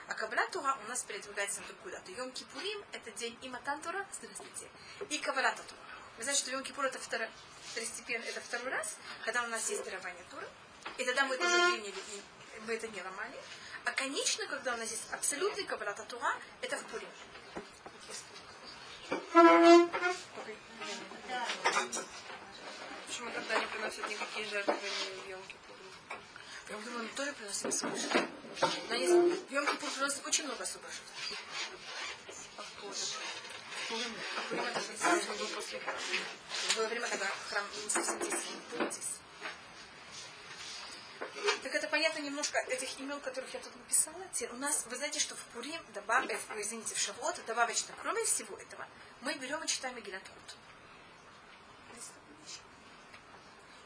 А Кабалат Тура у нас передвигается на дату. Йом Кипурим – это день и Матантура, здравствуйте, и Кабалата Тура. Вы знаете, что Йом Кипур – это второй, второстепенно, это второй раз, когда у нас есть дарование Тура. И тогда мы это не приняли, и мы это не ломали. А конечно, когда у нас есть абсолютный Кабалата Тура, это в Пурим. Почему тогда не приносят никакие жертвы в Йом? Я думаю, мы тоже особые жертвы. Но они в Йом Кипур приносят очень много жертв. А? А. Было время, когда храм не совсем был здесь. Так это понятно немножко этих имен, которых я тут написала. У нас, вы знаете, что в Пурим, добав, э, извините, в Шавуот, добавочно, кроме всего этого, мы берем и читаем Мегилат Рут.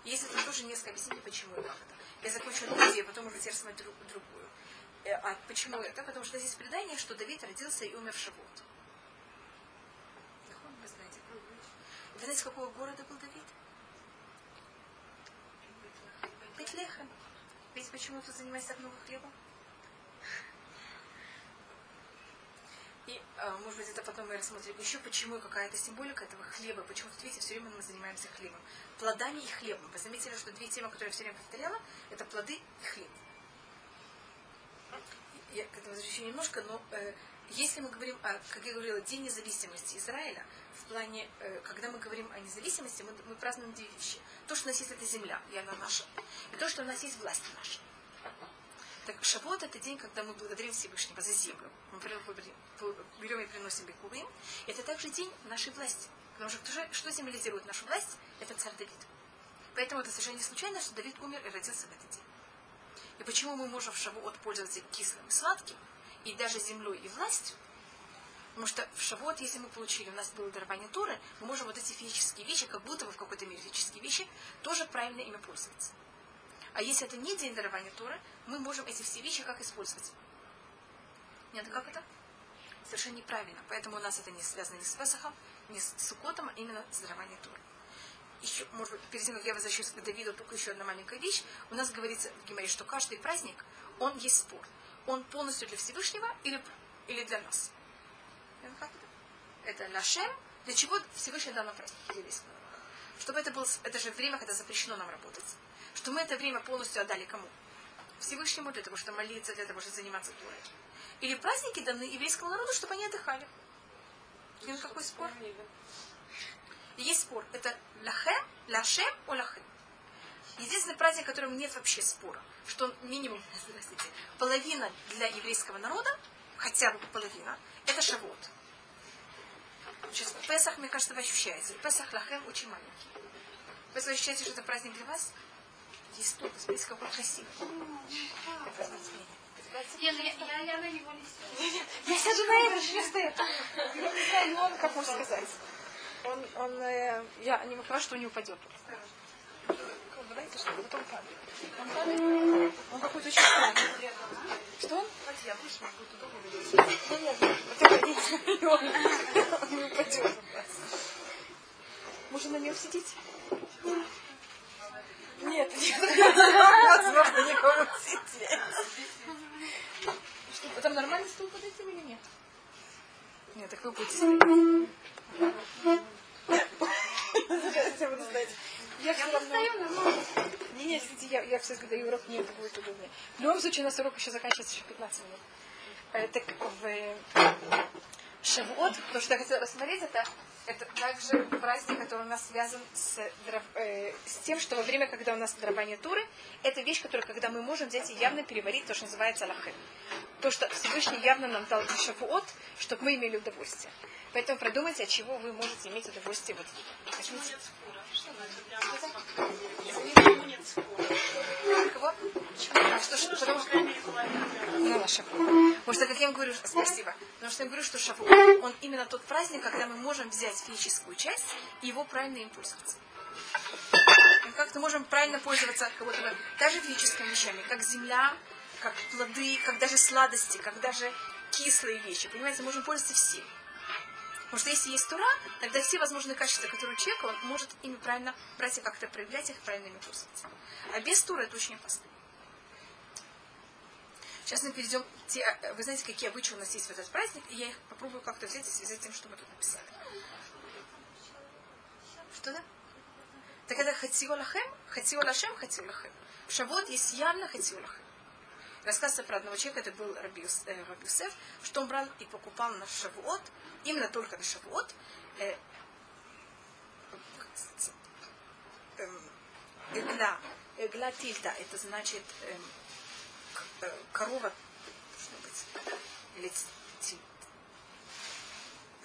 Есть это тоже несколько объяснений, почему это. Я закончу одну идею, потом уже теперь рассмотрю другую. Э, А почему это? Потому что здесь предание, что Давид родился и умер в Шавуот. Вы знаете. Вы знаете, какого города был Давид? Бетлехем. Видите, почему тут занимается так много хлеба? И, а, может быть, это потом мы рассмотрим еще, почему какая-то символика этого хлеба. Почему тут, видите, все время мы занимаемся хлебом. Плодами и хлебом. Вы заметили, что две темы, которые я все время повторяла, это плоды и хлеб. Я к этому возвращу немножко, но э, если мы говорим, о, как я говорила, День независимости Израиля, в плане, э, когда мы говорим о независимости, мы, мы празднуем две вещи. То, что у нас есть эта земля, и она наша, и то, что у нас есть власть наша. Так Шавот это день, когда мы благодарим Всевышнего за землю. Мы берем и приносим бекурим. Это также день нашей власти. Потому что же- что символизирует нашу власть? Это царь Давид. Поэтому это совершенно не случайно, что Давид умер и родился в этот день. И почему мы можем в Шавуот пользоваться кислым и сладким, и даже землей и властью? Потому что в Шавуот, если мы получили, у нас было дарование Туры, мы можем вот эти физические вещи, как будто бы в какой-то мере физические вещи, тоже правильно ими пользоваться. А если это не день дарования Туры, мы можем эти все вещи как использовать? Нет, как это? Совершенно неправильно. Поэтому у нас это не связано ни с Песахом, ни с Сукотом, а именно с дарованием Туры. Еще, может быть, перед тем, как я возвращусь к Давиду, только еще одна маленькая вещь. У нас говорится в Гимаре, что каждый праздник, он есть спор. Он полностью для Всевышнего или, или для нас. Как это? Это Лашем. Для чего Всевышний дал нам праздник? Чтобы это было, это же время, когда запрещено нам работать. Что мы это время полностью отдали кому? Всевышнему для того, чтобы молиться, для того, чтобы заниматься Турой. Или праздники даны еврейскому народу, чтобы они отдыхали. И какой спор? Есть спор. Это лахем, лашем, о лахем. Единственный праздник, в котором нет вообще спора, что он минимум, здравствуйте, половина для еврейского народа, хотя бы половина, это шавот. Сейчас, Песах, мне кажется, вы ощущаете. Песах Лахем очень маленький. Вы ощущаете, что это праздник для вас? Есть тут, смотрите, какой красивый. Я, я, я, я на него не сяду. Я сяду на это, что стоит. Я не знаю, он, как можно сказать. Он, он, э, я не могу что он не упадет. Знаете, что потом падает. Он падает, он какой-то очень странный. Что он? Я больше могу туда вылезть. Ну нет, это не он не упадет. Можно на нем сидеть? Нет, невозможно никому сидеть. Что, там нормальный стул под этим или нет? Нет, так вы будете сидеть. Я все равно... Не, не, если я, я все даю урок, мне это будет удобнее. В любом случае, у нас урок еще заканчивается еще 15 минут. Э, так в Шавуот, то, что я хотела посмотреть, это, это также праздник, который у нас связан с, э, с тем, что во время, когда у нас дарование Туры, это вещь, которая, когда мы можем взять и явно переварить то, что называется Аллахэ. То, что Всевышний явно нам дал Шавуот, чтобы мы имели удовольствие. Поэтому продумайте, от чего вы можете иметь удовольствие. Вот. Возьмите. Кого? А, что, что, потому что... Ну, на шафу. Потому что, как я вам говорю, спасибо. Потому что я говорю, что шафу, он именно тот праздник, когда мы можем взять физическую часть и его правильно им пользоваться. И как-то можем правильно пользоваться бы, даже физическими вещами, как земля, как плоды, как даже сладости, как даже кислые вещи. Понимаете, можем пользоваться всем. Потому что если есть тура, тогда все возможные качества, которые у человека, он может ими правильно брать и как-то проявлять их, правильно ими пользоваться. А без тура это очень опасно. Сейчас мы перейдем. Те, вы знаете, какие обычаи у нас есть в этот праздник, и я их попробую как-то взять и связать тем, что мы тут написали. Что да? Так это хатиолахем, хатиолашем, хатиолахем. В Шавот есть явно хатиолахем. Рассказывается про одного человека, это был Рабиус, э, Рабиусеф, что он брал и покупал на Шавуот, именно только на Шавуот, э, игла, игла тильда, это значит э, э, корова, должно быть, или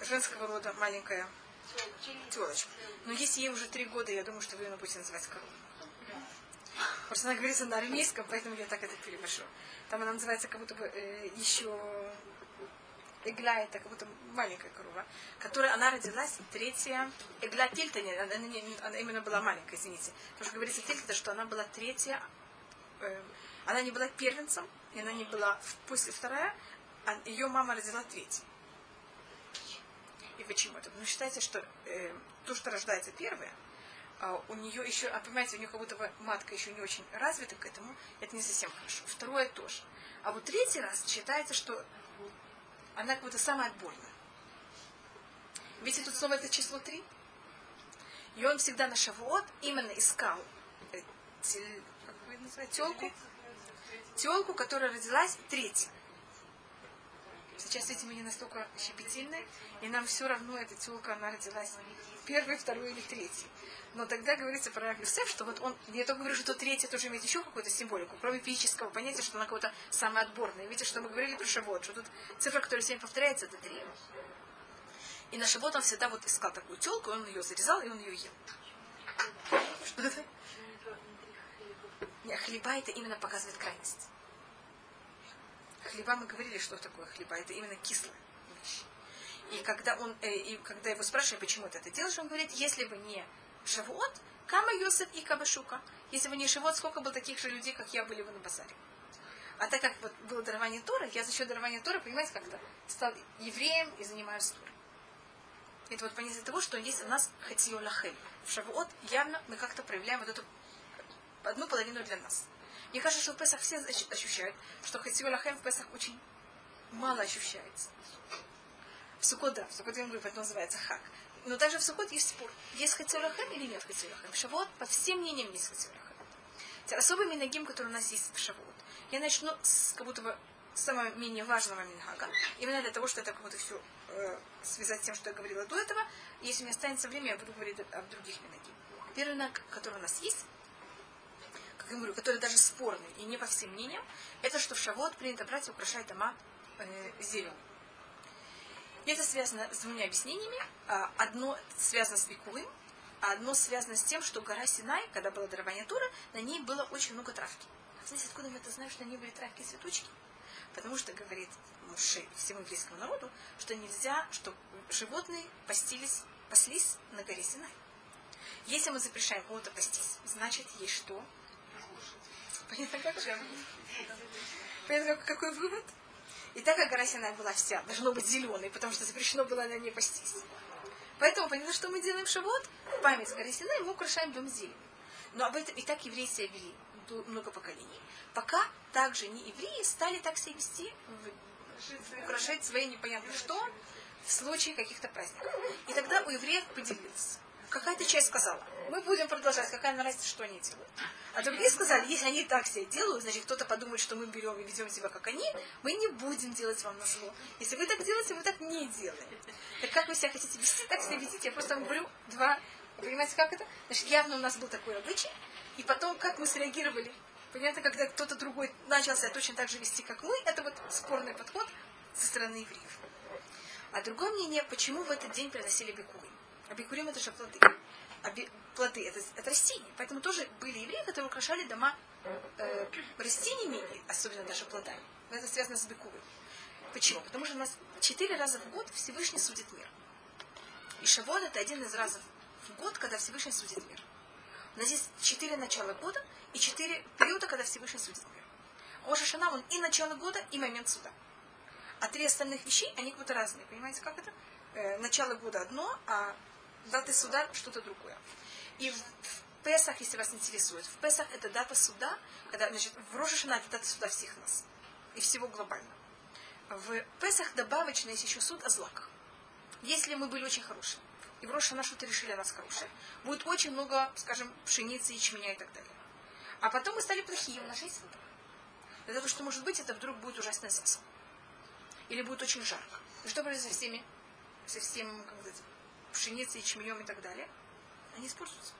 женского рода маленькая телочка. Но если ей уже три года, я думаю, что вы ее будете называть коровой. Просто она говорится на арамейском, поэтому я так это перевожу. Там она называется как будто бы э, еще Игла это как будто маленькая корова, которая она родилась третья. Игла Тильта, нет, она, не, она именно была маленькая, извините. Потому что говорится Тильта, что она была третья, э, она не была первенцем, и она не была после вторая, а ее мама родила третья. И почему это? Ну, считайте, что э, то, что рождается первое, у нее еще, а понимаете, у нее как будто бы матка еще не очень развита к этому, это не совсем хорошо. Второе тоже. А вот третий раз считается, что она как будто самая отборная. Видите, тут снова это число три. И он всегда на Шавуот именно искал э, телку, телку, которая родилась третья. Сейчас, видимо, не настолько щепетильны, и нам все равно эта телка, она родилась первой, второй или третьей. Но тогда говорится про Юсеф, что вот он, я только говорю, что третья тоже имеет еще какую-то символику, кроме физического понятия, что она какая-то самая отборная. Видите, что мы говорили про Шавот, что тут цифра, которая сегодня повторяется, это три. И на Шавот он всегда вот искал такую телку, он ее зарезал, и он ее ел. Что это? Не, хлеба это именно показывает крайность. Хлеба мы говорили, что такое хлеба. Это именно кислая вещь. И когда, он, э, и когда его спрашивают, почему ты это делаешь, он говорит, если бы не Шавуот, Кама Йосеф и Кабашука. Если бы не Шавуот, сколько было таких же людей, как я, были бы на базаре. А так как вот было дарование Тора, я за счет дарования Тора, понимаете, как-то стал евреем и занимаюсь Торой. Это вот понятие того, что есть у нас хатио лахель. В Шавуот явно мы как-то проявляем вот эту одну половину для нас. Мне кажется, что в Песах все ощущают, что хатио лахель в Песах очень мало ощущается. В Сукот, да, в Сукот я говорю, поэтому называется хак. Но также в Сукот есть спор, есть хатио лахель или нет хатио лахель. В Шавуот по всем мнениям есть хатио лахель. Особый минагим, который у нас есть в Шавуот. Я начну с как будто бы самого менее важного минхага. Именно для того, что это как будто все э, связать с тем, что я говорила до этого. Если у меня останется время, я буду говорить об других минаги. Первый минаг, который у нас есть, как я говорю, который даже спорный и не по всем мнениям, это что в Шавот принято брать и украшать дома э, зеленым. Это связано с двумя объяснениями. А, одно связано с Бекулым, а одно связано с тем, что гора Синай, когда было дарование Тура, на ней было очень много травки. Знаете, откуда мы это знаем, что на ней были травки и цветочки? Потому что говорит Муше всему еврейскому народу, что нельзя, чтобы животные постились, паслись на горе Синай. Если мы запрещаем кого-то пастись, значит, есть что? Понятно, как же? Понятно, какой вывод? И так как гора была вся, должно быть зеленой, потому что запрещено было на ней пастись. Поэтому, понятно, что мы делаем шавот, память горы Синай, мы украшаем дом зеленью. Но об этом и так евреи себя вели много поколений, пока также не евреи стали так себя вести, украшать свои непонятно что в случае каких-то праздников. И тогда у евреев поделилось. Какая-то часть сказала, мы будем продолжать, какая нам разница, что они делают. А другие сказали, если они так себя делают, значит кто-то подумает, что мы берем и ведем себя как они, мы не будем делать вам на зло. Если вы так делаете, вы так не делаете. Так как вы себя хотите вести, так себя ведите. Я просто вам говорю два Понимаете, как это? Значит, явно у нас был такой обычай, и потом, как мы среагировали. Понятно, когда кто-то другой начал себя точно так же вести, как мы, это вот спорный подход со стороны евреев. А другое мнение, почему в этот день приносили бикурим. А бикурим это же плоды. Это, это растения. Поэтому тоже были евреи, которые украшали дома э, растениями, особенно даже плодами. Но это связано с бикурим. Почему? Потому что у нас четыре раза в год Всевышний судит мир. И Шавон это один из разов в год, когда Всевышний судит мир. У нас есть четыре начала года и четыре периода, когда Всевышний судит мир. Роша Шана, он и начало года, и момент суда. А три остальных вещей, они как будто разные. Понимаете, как это? Э, начало года одно, а даты суда что-то другое. И в, в Песах, если вас интересует, в Песах это дата суда, когда, значит, в Роша Шана это дата суда всех нас. И всего глобально. В Песах добавочно есть еще суд о злаках. Если мы были очень хорошие и в Роша что-то решили о нас хорошее. Будет очень много, скажем, пшеницы, ячменя и так далее. А потом мы стали плохие, у нас есть выбор. Для того, что может быть, это вдруг будет ужасная засуха. Или будет очень жарко. И что произойдет со всеми, со всем, как сказать, пшеницей, ячменем и так далее? Они испортятся.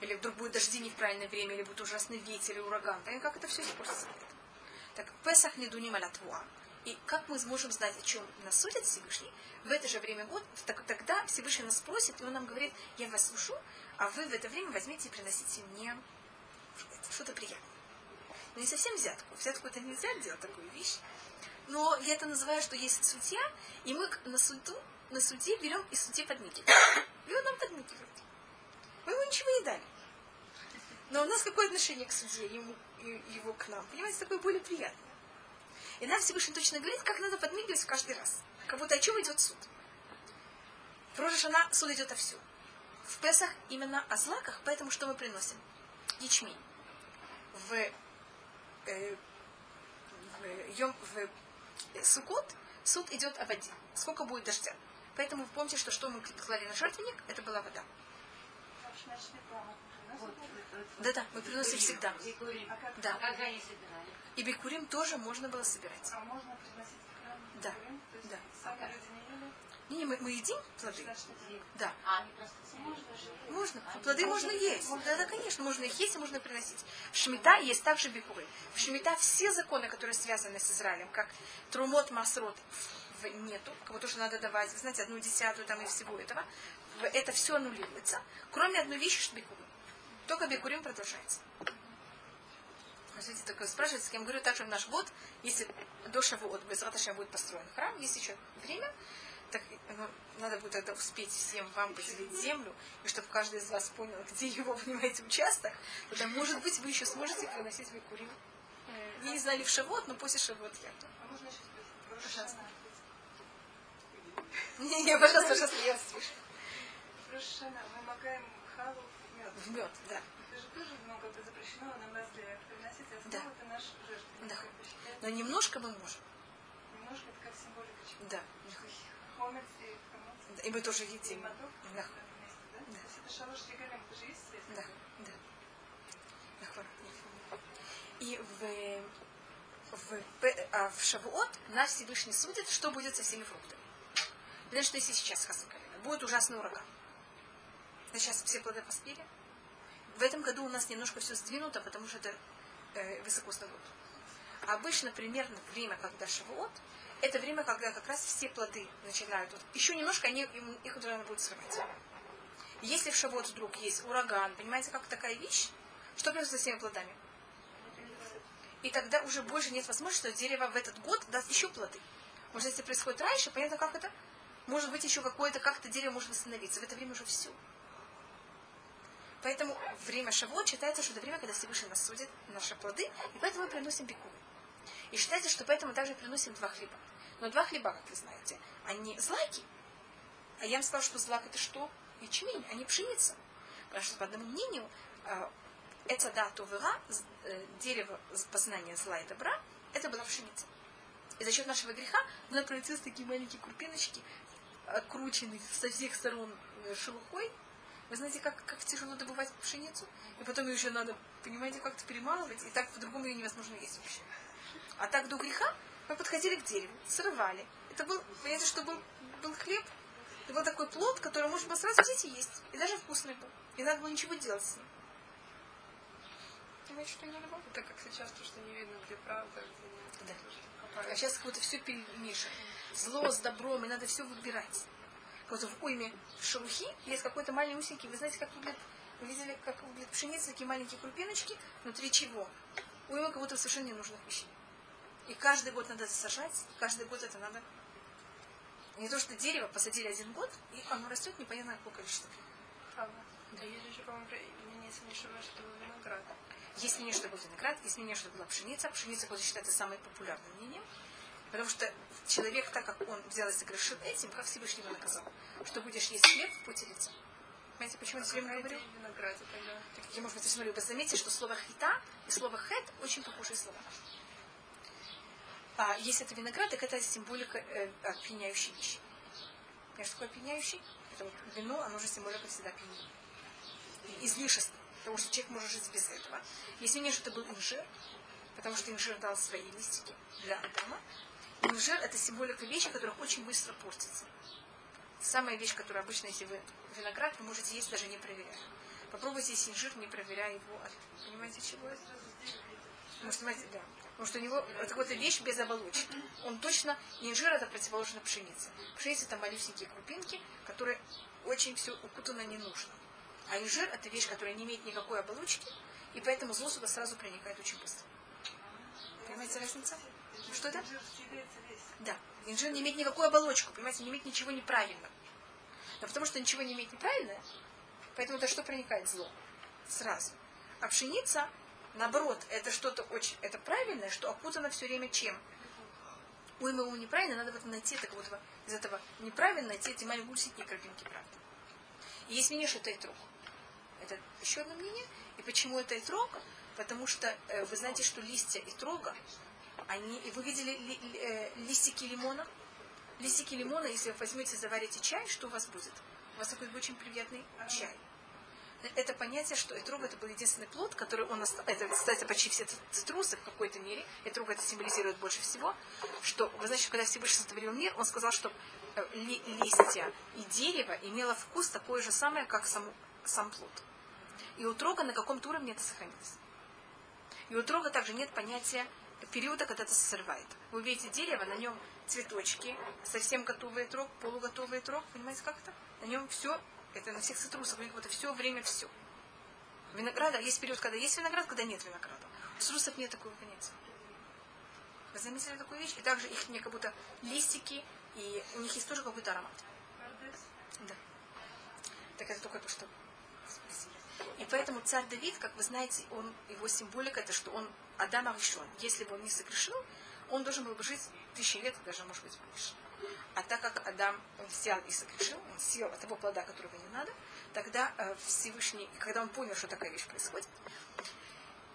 Или вдруг будет дожди не в правильное время, или будет ужасный ветер, или ураган. Понятно, как это все испортится? Так, Песах не дуним алятвуа. И как мы сможем знать, о чем нас судит Всевышний? В это же время года, так, тогда Всевышний нас спросит, и он нам говорит, я вас слушу, а вы в это время возьмите и приносите мне что-то приятное. Но не совсем взятку. Взятку это нельзя делать такую вещь. Но я это называю, что есть судья, и мы на суду, на суде берем и судьи подмигиваем. И он нам подмигивает. Мы ему ничего не дали. Но у нас какое отношение к судье, ему, его к нам? Понимаете, такое более приятное. И нам Всевышний точно говорит, как надо подмигивать каждый раз. Как будто о чем идет суд. В Рожешана суд идет о всем. В Песах именно о злаках, поэтому что мы приносим? Ячмень. В, э, в, йом, в Сукот суд идет о воде. Сколько будет дождя. Поэтому помните, что что мы клали на жертвенник, это была вода. Да-да, мы приносим всегда. Да. И бикурим тоже можно было собирать. А можно приносить в Да, да. Сами люди не ели? Не, мы, мы едим плоды. Да. А, они просто Можно. Можно. Плоды можно есть. Да, да, конечно, можно их есть и можно приносить. В Шмита есть также бикуры. В Шмита все законы, которые связаны с Израилем, как Трумот, Масрот, нету, кого тоже надо давать, вы знаете, одну десятую там и всего этого, это все аннулируется, кроме одной вещи, что бикуры. Только Бекурим продолжается. Смотрите, такое спрашивается, я говорю, также в наш год, если до Шавуот без Раташем будет построен храм, есть еще время, так ну, надо будет это успеть всем вам поделить землю, и чтобы каждый из вас понял, где его, понимаете, участок, тогда, может быть, вы еще сможете приносить Бекурим. Я не знали в Шавуот, но после Шавуот я. А можно? Пожалуйста. Не, не, пожалуйста, пожалуйста, я слышу. Рошана, мы макаем халу в мед. В мед, да. Это же тоже, много как запрещено на нас для приносить, а да. это наш жертва. Да. Но немножко мы можем. Немножко, это как символика чего Да. Хомец и хамец. И мы тоже едим. И моток, да. Да? да. То есть это шалош регалем, это же есть здесь? Да, да. И в, в, а в Шавуот нас Всевышний судит, что будет со всеми фруктами. Потому что если сейчас Хасакалина, будет ужасный ураган. Сейчас все плоды поспели. В этом году у нас немножко все сдвинуто, потому что это э, высокосный год. А обычно примерно время, когда Шавуот, это время, когда как раз все плоды начинают. Вот, еще немножко они, их уже будет срывать. Если в Шавуот вдруг есть ураган, понимаете, как такая вещь, что произойдет со всеми плодами? И тогда уже больше нет возможности, что дерево в этот год даст еще плоды. Может, если происходит раньше, понятно, как это? Может быть, еще какое-то, как-то дерево может восстановиться. В это время уже все. Поэтому время Шавуот считается, что это время, когда Всевышний нас судит наши плоды, и поэтому мы приносим беку. И считается, что поэтому также приносим два хлеба. Но два хлеба, как вы знаете, они злаки. А я вам сказала, что злак это что? Ячмень, а не пшеница. Потому что, по одному мнению, это да, тувера, дерево познания зла и добра, это была пшеница. И за счет нашего греха она превратилась в такие маленькие крупиночки, окрученные со всех сторон э, шелухой. Вы знаете, как, как тяжело добывать пшеницу? И потом ее еще надо, понимаете, как-то перемалывать, и так по-другому ее невозможно есть вообще. А так до греха мы подходили к дереву, срывали. Это был, понимаете, что был, был хлеб, это был такой плод, который можно было сразу взять и есть. И даже вкусный был. И надо было ничего делать с ним. Понимаете, что не люблю? Это как сейчас, то, что не видно, где правда, где нет. Да. А сейчас как будто все перемешано. Зло с добром, и надо все выбирать. Вот в уйме шелухи есть какой-то маленький усенький. Вы знаете, как выглядит, вы видели, как выглядит пшеница, такие маленькие крупиночки, внутри чего? Уйма как будто совершенно ненужных вещей. И каждый год надо сажать, и каждый год это надо. Не то, что дерево посадили один год, и оно растет непонятно какое количество. Правда. Да есть еще, по-моему, если не ошибаюсь, что был виноград. Есть мнение, что был виноград, есть мнение, что была пшеница. Пшеница будет считаться самым популярным мнением. Потому что человек, так как он взял и согрешил этим, как Всевышний его наказал, что будешь есть хлеб в поте лица. Понимаете, почему я все время говорю? винограде тогда. Так, я, может быть, я смотрю, вы заметите, что слово хита и слово хет очень похожие слова. А если это виноград, так это символика э, опьяняющей вещи. Знаешь, что такое опьяняющий? Это вот вино, оно же символика всегда опьянения. Излишество. Потому что человек может жить без этого. Если не, что это был инжир, потому что инжир дал свои листики для Адама. Инжир – это символика вещи, которых очень быстро портится. Самая вещь, которая обычно, если вы виноград, вы можете есть даже не проверяя. Попробуйте есть инжир, не проверяя его понимаете, чего это? Что, понимаете, да. Потому что у него это какая-то вещь без оболочки. Он точно, инжир это противоположно пшенице. Пшеница это малюсенькие крупинки, которые очень все укутано не нужно. А инжир это вещь, которая не имеет никакой оболочки, и поэтому зло сюда сразу проникает очень быстро. Понимаете разница? Что это? Да. Инжир не имеет никакой оболочку, понимаете, не имеет ничего неправильного. Но потому что ничего не имеет неправильное, поэтому это что проникает зло? Сразу. А пшеница, наоборот, это что-то очень, это правильное, что окутано все время чем? Уйма ему неправильно, надо вот найти это вот из этого неправильно найти эти маленькие усики крапинки правды. И есть мнение, что это итрог. Это еще одно мнение. И почему это итрог? Потому что э, вы знаете, что листья итрога, они, и вы видели ли- э, листики лимона? Листики лимона, если вы возьмете, заварите чай, что у вас будет? У вас такой очень приятный чай. Это понятие, что этрог это был единственный плод, который он это, кстати, почти все цитрусы в какой-то мере, этрог это символизирует больше всего, что, вы знаете, когда Всевышний сотворил мир, он сказал, что э, ли- листья и дерево имело вкус такой же самый, как сам, сам плод. И у трога на каком-то уровне это сохранилось. И у трога также нет понятия периода, когда это срывает. Вы видите дерево, на нем цветочки, совсем готовый трог, полуготовый трог, понимаете, как это? На нем все, это на всех цитрусах, у них вот все время все. Винограда, есть период, когда есть виноград, когда нет винограда. У срусов нет такого понятия. Вы заметили такую вещь? И также их мне как будто листики, и у них есть тоже какой-то аромат. Да. Так это только то, что спросили. И поэтому царь Давид, как вы знаете, он, его символика, это что он Адам решен. Если бы он не согрешил, он должен был бы жить тысячи лет, даже, может быть, больше. А так как Адам взял и согрешил, он съел от того плода, которого не надо, тогда э, Всевышний, когда он понял, что такая вещь происходит,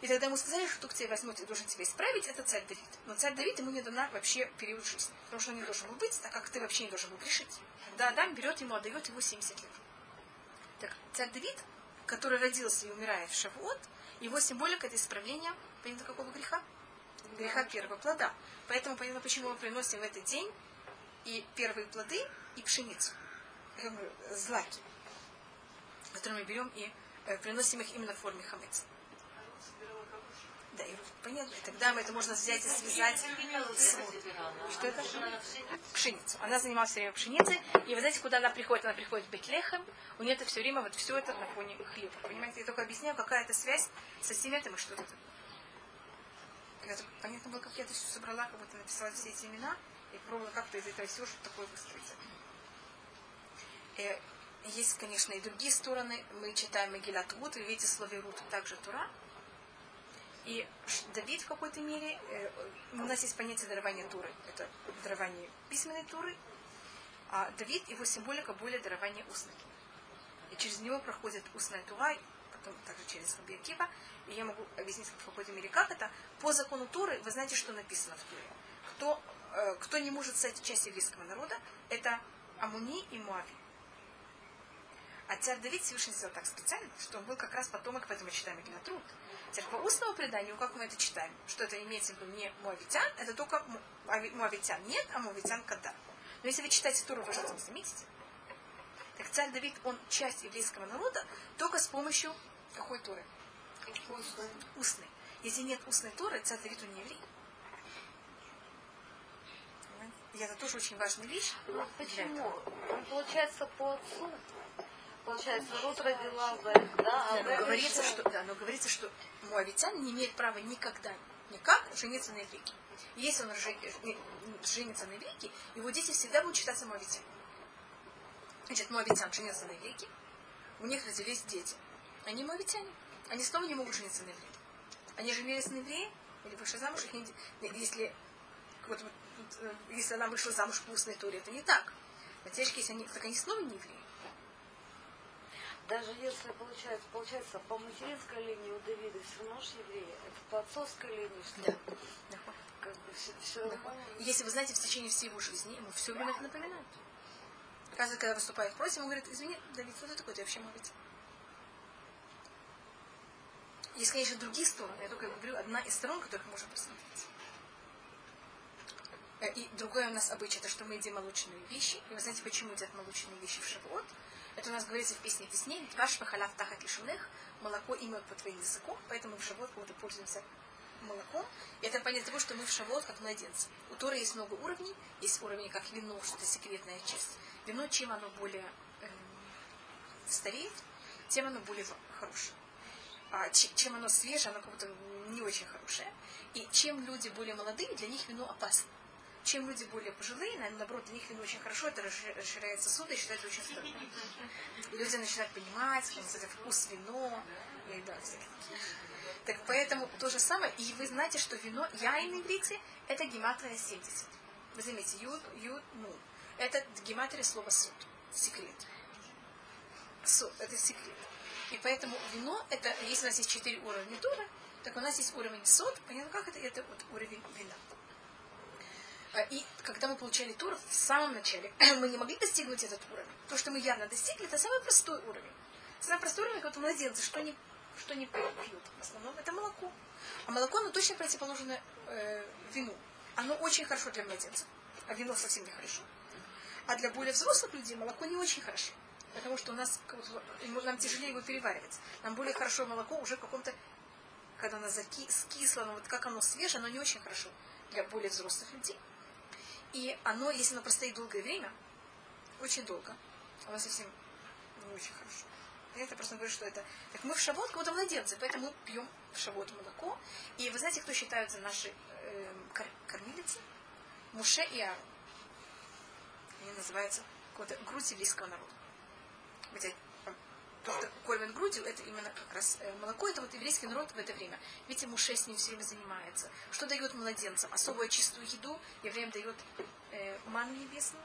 и тогда ему сказали, что кто к тебе возьмет и должен тебя исправить, это царь Давид. Но царь Давид ему не дана вообще период жизни. Потому что он не должен был быть, так как ты вообще не должен был грешить. Когда Адам берет ему, отдает ему 70 лет. Так, царь Давид, который родился и умирает в Шавуот, его символика это исправление, понятно, какого греха? Греха первого плода. Поэтому понятно, почему мы приносим в этот день и первые плоды, и пшеницу. Злаки, которые мы берем и э, приносим их именно в форме хамеца. Да, и понятно. И тогда мы это можно взять и связать с... Что это? Пшеницу. Она занималась все время пшеницей. И вы знаете, куда она приходит? Она приходит в Бетлехем. У нее это все время вот все это на фоне хлеба. Понимаете? Я только объясняю, какая это связь со всем этим и что это. Это понятно было, как я это все собрала, как будто написала все эти имена и пробовала как-то из этого всего что такое выстроить. Э, есть, конечно, и другие стороны. Мы читаем Магилат Рут, вы видите слове Рут также Тура. И Давид в какой-то мере, э, у нас есть понятие дарования Туры. Это дарование письменной Туры. А Давид, его символика более дарование устной. И через него проходит устная Тура, также через Раби. И я могу объяснить в какой-то мере, как это. По закону Туры, вы знаете, что написано в Туре. Кто, э, кто не может стать частью еврейского народа, это Амуни и Муави. А царь Давид Всевышний сделал так специально, что он был как раз потомок, поэтому мы читаем Генатруд. Теперь по устному преданию, как мы это читаем, что это имеется в виду не муавитян, это только муавитян нет, а муавитян когда. Но если вы читаете Туру, вы это заметите. Так царь Давид, он часть еврейского народа только с помощью какой Туры? Устной. устной. Если нет устной Туры, царь Давид он не еврей. И это тоже очень важная вещь. Почему? Он получается по отцу. Получается, Рут родила Бет, да? А но говорится, что, да, но говорится, что муавитян не имеет права никогда, никак жениться на еврейке. Если он женится на еврейке, его дети всегда будут считаться муавитян. Значит, муавитян женился на еврейке, у них родились дети. Они муавитяне. Они снова не могут жениться на еврейке. Они женились на евреи, или вышли замуж, их не, если, вот, вот, э, если она вышла замуж по устной туре, это не так. Матешки, если они, так они снова не евреи. Даже если получается, получается, по материнской линии у Давида все равно же евреи, это по отцовской линии, что да. как бы все, все да. Если вы знаете, в течение всей его жизни ему все время это напоминает. Оказывается, когда выступает против, он говорит, извини, Давид, что ты такой, ты вообще молодец. Есть, конечно, другие стороны. Я только говорю, одна из сторон, которых можно посмотреть. И другое у нас обычай, это что мы едим молочные вещи. И вы знаете, почему едят молочные вещи в Шавуот? Это у нас говорится в песне песней. Ваш пахалав тахат лишунех. Молоко и мед по твоим языком. Поэтому в Шавуот мы пользуемся молоком. И это понятие того, что мы в Шавуот как младенцы. У Торы есть много уровней. Есть уровни как вино, что это секретная часть. Вино, чем оно более э, стареет, тем оно более хорошее. А чем оно свежее, оно как будто не очень хорошее. И чем люди более молодые, для них вино опасно. Чем люди более пожилые, наоборот, для них вино очень хорошо, это расширяет сосуды и считается очень здорово. Люди начинают понимать, кстати, вкус вино. И, да, так поэтому то же самое. И вы знаете, что вино, я на иврите, это гематрия 70. Вы заметите, юд, юд, ну. Это гематрия слова суд. Секрет. Суд, это секрет. И поэтому вино, это, если у нас есть четыре уровня тура, так у нас есть уровень сод, понятно, как это? Это вот уровень вина. А, и когда мы получали тур, в самом начале мы не могли достигнуть этот уровень. То, что мы явно достигли, это самый простой уровень. Самый простой уровень, как у младенца, что не, что не пьют. В основном это молоко. А молоко, оно точно противоположно э, вину. Оно очень хорошо для младенца, а вино совсем не хорошо. А для более взрослых людей молоко не очень хорошо. Потому что у нас нам тяжелее его переваривать. Нам более хорошо молоко уже в каком-то, когда оно закисло, но вот как оно свежее, оно не очень хорошо для более взрослых людей. И оно, если оно простоит долгое время, очень долго, оно совсем не очень хорошо. Это просто говорю, что это... Так мы в шавот как будто младенцы, поэтому мы пьем в шавот молоко. И вы знаете, кто считаются наши э, кор- кормилицы? Муше и Аарон. Они называются какой-то грудь еврейского народа. Тот, кто кормит грудью, это именно как раз э, молоко, это вот еврейский народ в это время. Видите, Муше с ним все время занимается. Что дает младенцам? Особую чистую еду, евреям дает э, ману небесную.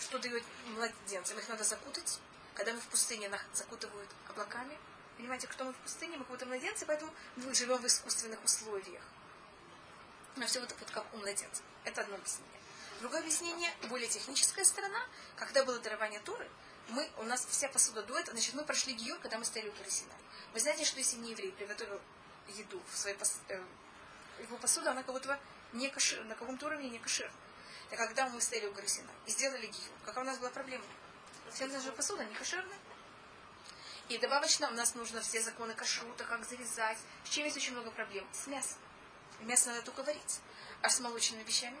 Что дает младенцам? Их надо закутать. Когда мы в пустыне, нас закутывают облаками. Понимаете, кто мы в пустыне, мы как будто младенцы, поэтому мы живем в искусственных условиях. Но все вот, вот как у младенцев. Это одно объяснение. Другое объяснение, более техническая сторона. Когда было дарование Туры, мы, у нас вся посуда дует, значит, мы прошли гиюр, когда мы стояли у Туры Синай. Вы знаете, что если не еврей приготовил еду в своей пос, э, его посуду, она как будто не кашир, на каком-то уровне не кашир. И когда мы стояли у горы Синай и сделали гиюр, какая у нас была проблема? Вся наша посуда не кошерная. И добавочно у нас нужно все законы кашрута, как завязать. С чем есть очень много проблем? С мясом. Мясо надо только варить. А с молочными вещами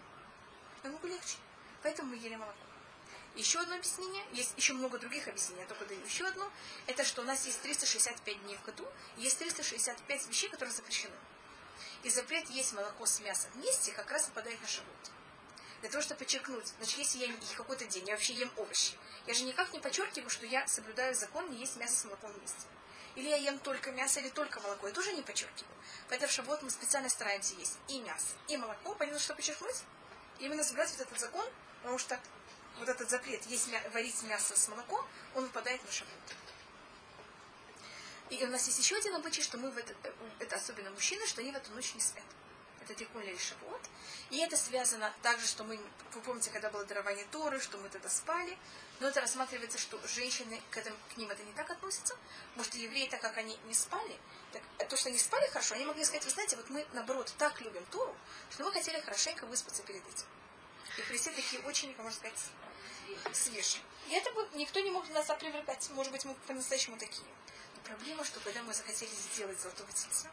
намного легче. Поэтому мы ели молоко. Еще одно объяснение, есть еще много других объяснений, я только даю еще одно, это что у нас есть 365 дней в году, есть 365 вещей, которые запрещены. И запрет есть молоко с мясом вместе, как раз попадает на шавот. Для того, чтобы подчеркнуть, значит, если я какой-то день, я вообще ем овощи, я же никак не подчеркиваю, что я соблюдаю закон не есть мясо с молоком вместе. Или я ем только мясо, или только молоко. Я тоже не подчеркиваю. Поэтому в шаббат мы специально стараемся есть и мясо, и молоко. Понятно, что подчеркнуть? Именно соблюдать вот этот закон, потому что вот этот запрет есть мя- варить мясо с молоком, он выпадает на шаббат. И у нас есть еще один обычай, что мы в этот, э, это особенно мужчины, что они в эту ночь не спят. Это тикун или шавот. И это связано также, что мы, вы помните, когда было дарование Торы, что мы тогда спали. Но это рассматривается, что женщины к, этому, к ним это не так относятся. Что евреи, так как они не спали, так, э, то, что они спали хорошо, они могли сказать, вы знаете, вот мы, наоборот, так любим Тору, что мы хотели хорошенько выспаться перед этим. И христи такие очень, можно сказать, свежие. И это бы никто не мог нас опровергать. Может быть, мы по-настоящему такие. Но проблема, что когда мы захотели сделать золотого тельца,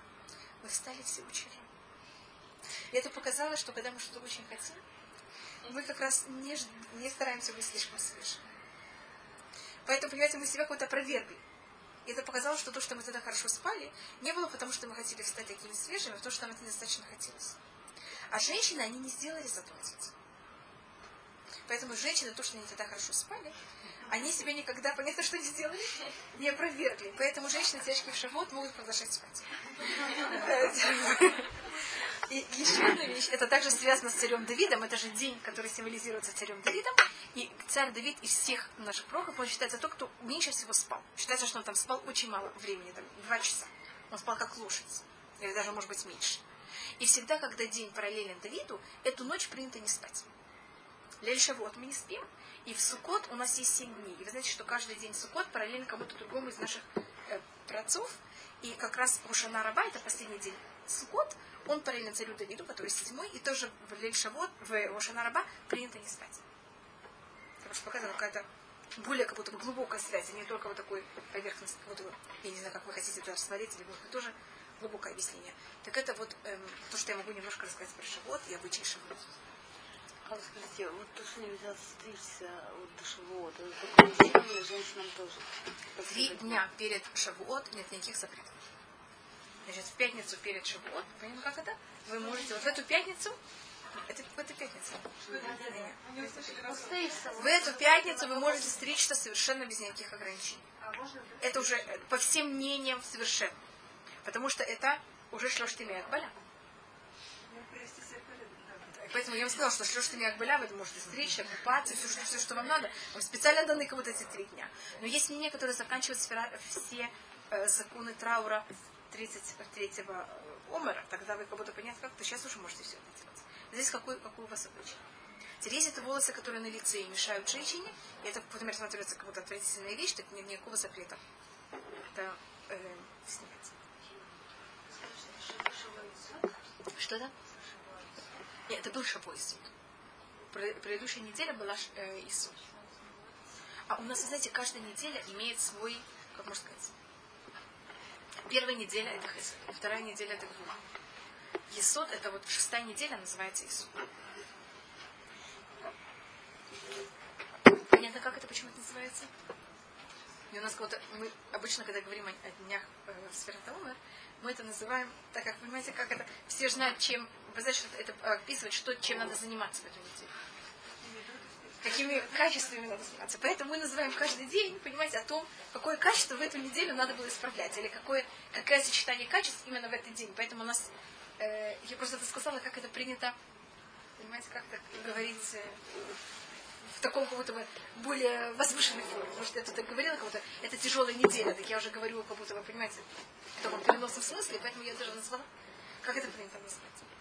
мы встали все рано. И это показало, что когда мы что-то очень хотим, мы как раз не, не стараемся быть слишком свежими. Поэтому, понимаете, мы себя как-то опровергли. И это показало, что то, что мы тогда хорошо спали, не было потому, что мы хотели стать такими свежими, а потому что нам это недостаточно хотелось. А женщины, они не сделали тельца. Поэтому женщины, то, что они тогда хорошо спали, они себя никогда, понятно, что не сделали, не опровергли. Поэтому женщины, тяжкие в шавот, могут продолжать спать. И еще одна вещь, это также связано с царем Давидом, это же день, который символизируется царем Давидом. И царь Давид из всех наших пророков, он считается тот, кто меньше всего спал. Считается, что он там спал очень мало времени, там, два часа. Он спал как лошадь, или даже, может быть, меньше. И всегда, когда день параллелен Давиду, эту ночь принято не спать. Лель Шавуот мы не спим, и в Суккот у нас есть семь дней. И вы знаете, что каждый день Суккот параллелен кому-то другому из наших э, праотцов. И как раз Ушана Раба, это последний день Суккот, он параллелен царю Давиду, который седьмой, и тоже в Лель Шавуот, в Ушана Раба принято не спать. Потому что показано какая-то более как будто бы глубокая связь, а не только вот такой будто бы, я не знаю, как вы хотите это рассмотреть, или быть тоже глубокое объяснение. Так это вот эм, то, что я могу немножко рассказать про Шавуот и обычай Шавуот. Скажите, вот то, что нельзя стричься вот до шавуота, это или женщинам тоже? Три дня перед Шавуот нет никаких запретов. Значит, в пятницу перед Шавуот, понимаете, как это? Вы можете вот в эту пятницу, это в эту пятницу. В эту пятницу вы можете стричься совершенно без никаких ограничений. Это уже по всем мнениям совершенно. Потому что это уже шлештами Акбаля. Поэтому я вам сказала, что шлештами Акбаля вы можете стричься, купаться, все, что, все, что вам надо. Вам специально даны как вот эти три дня. Но есть мнения, которые заканчивают сфера- все э, законы траура 33-го омера. Тогда вы как будто понять, как то сейчас уже можете все это делать. Здесь какой, какой у вас обычай. Теперь есть это волосы, которые на лице и мешают женщине, и это, например, смотрится как будто отвратительная вещь, так нет никакого запрета. Это э, снять. Что это? Нет, это был Шабой суд. Предыдущая неделя была э, Исуд. А у нас, знаете, каждая неделя имеет свой, как можно сказать, первая неделя это Хесед, вторая неделя это Гвула. Есод это вот шестая неделя называется Исуд. Понятно, как это, почему это называется? И у нас кого-то, мы обычно, когда говорим о, о днях э, в мы это называем, так как, понимаете, как это, все знают, чем, что это описывает, что, чем надо заниматься в эту неделю. Какими качествами надо заниматься. Поэтому мы называем каждый день, понимаете, о том, какое качество в эту неделю надо было исправлять, или какое, какое сочетание качеств именно в этот день. Поэтому у нас, э, я просто это сказала, как это принято, понимаете, как так говорить, э, в таком как будто бы более возвышенной форме. Потому что я тут говорила, как будто это тяжелая неделя, так я уже говорю, как будто вы понимаете, в таком переносном смысле, поэтому я даже назвала, как это принято назвать. Так.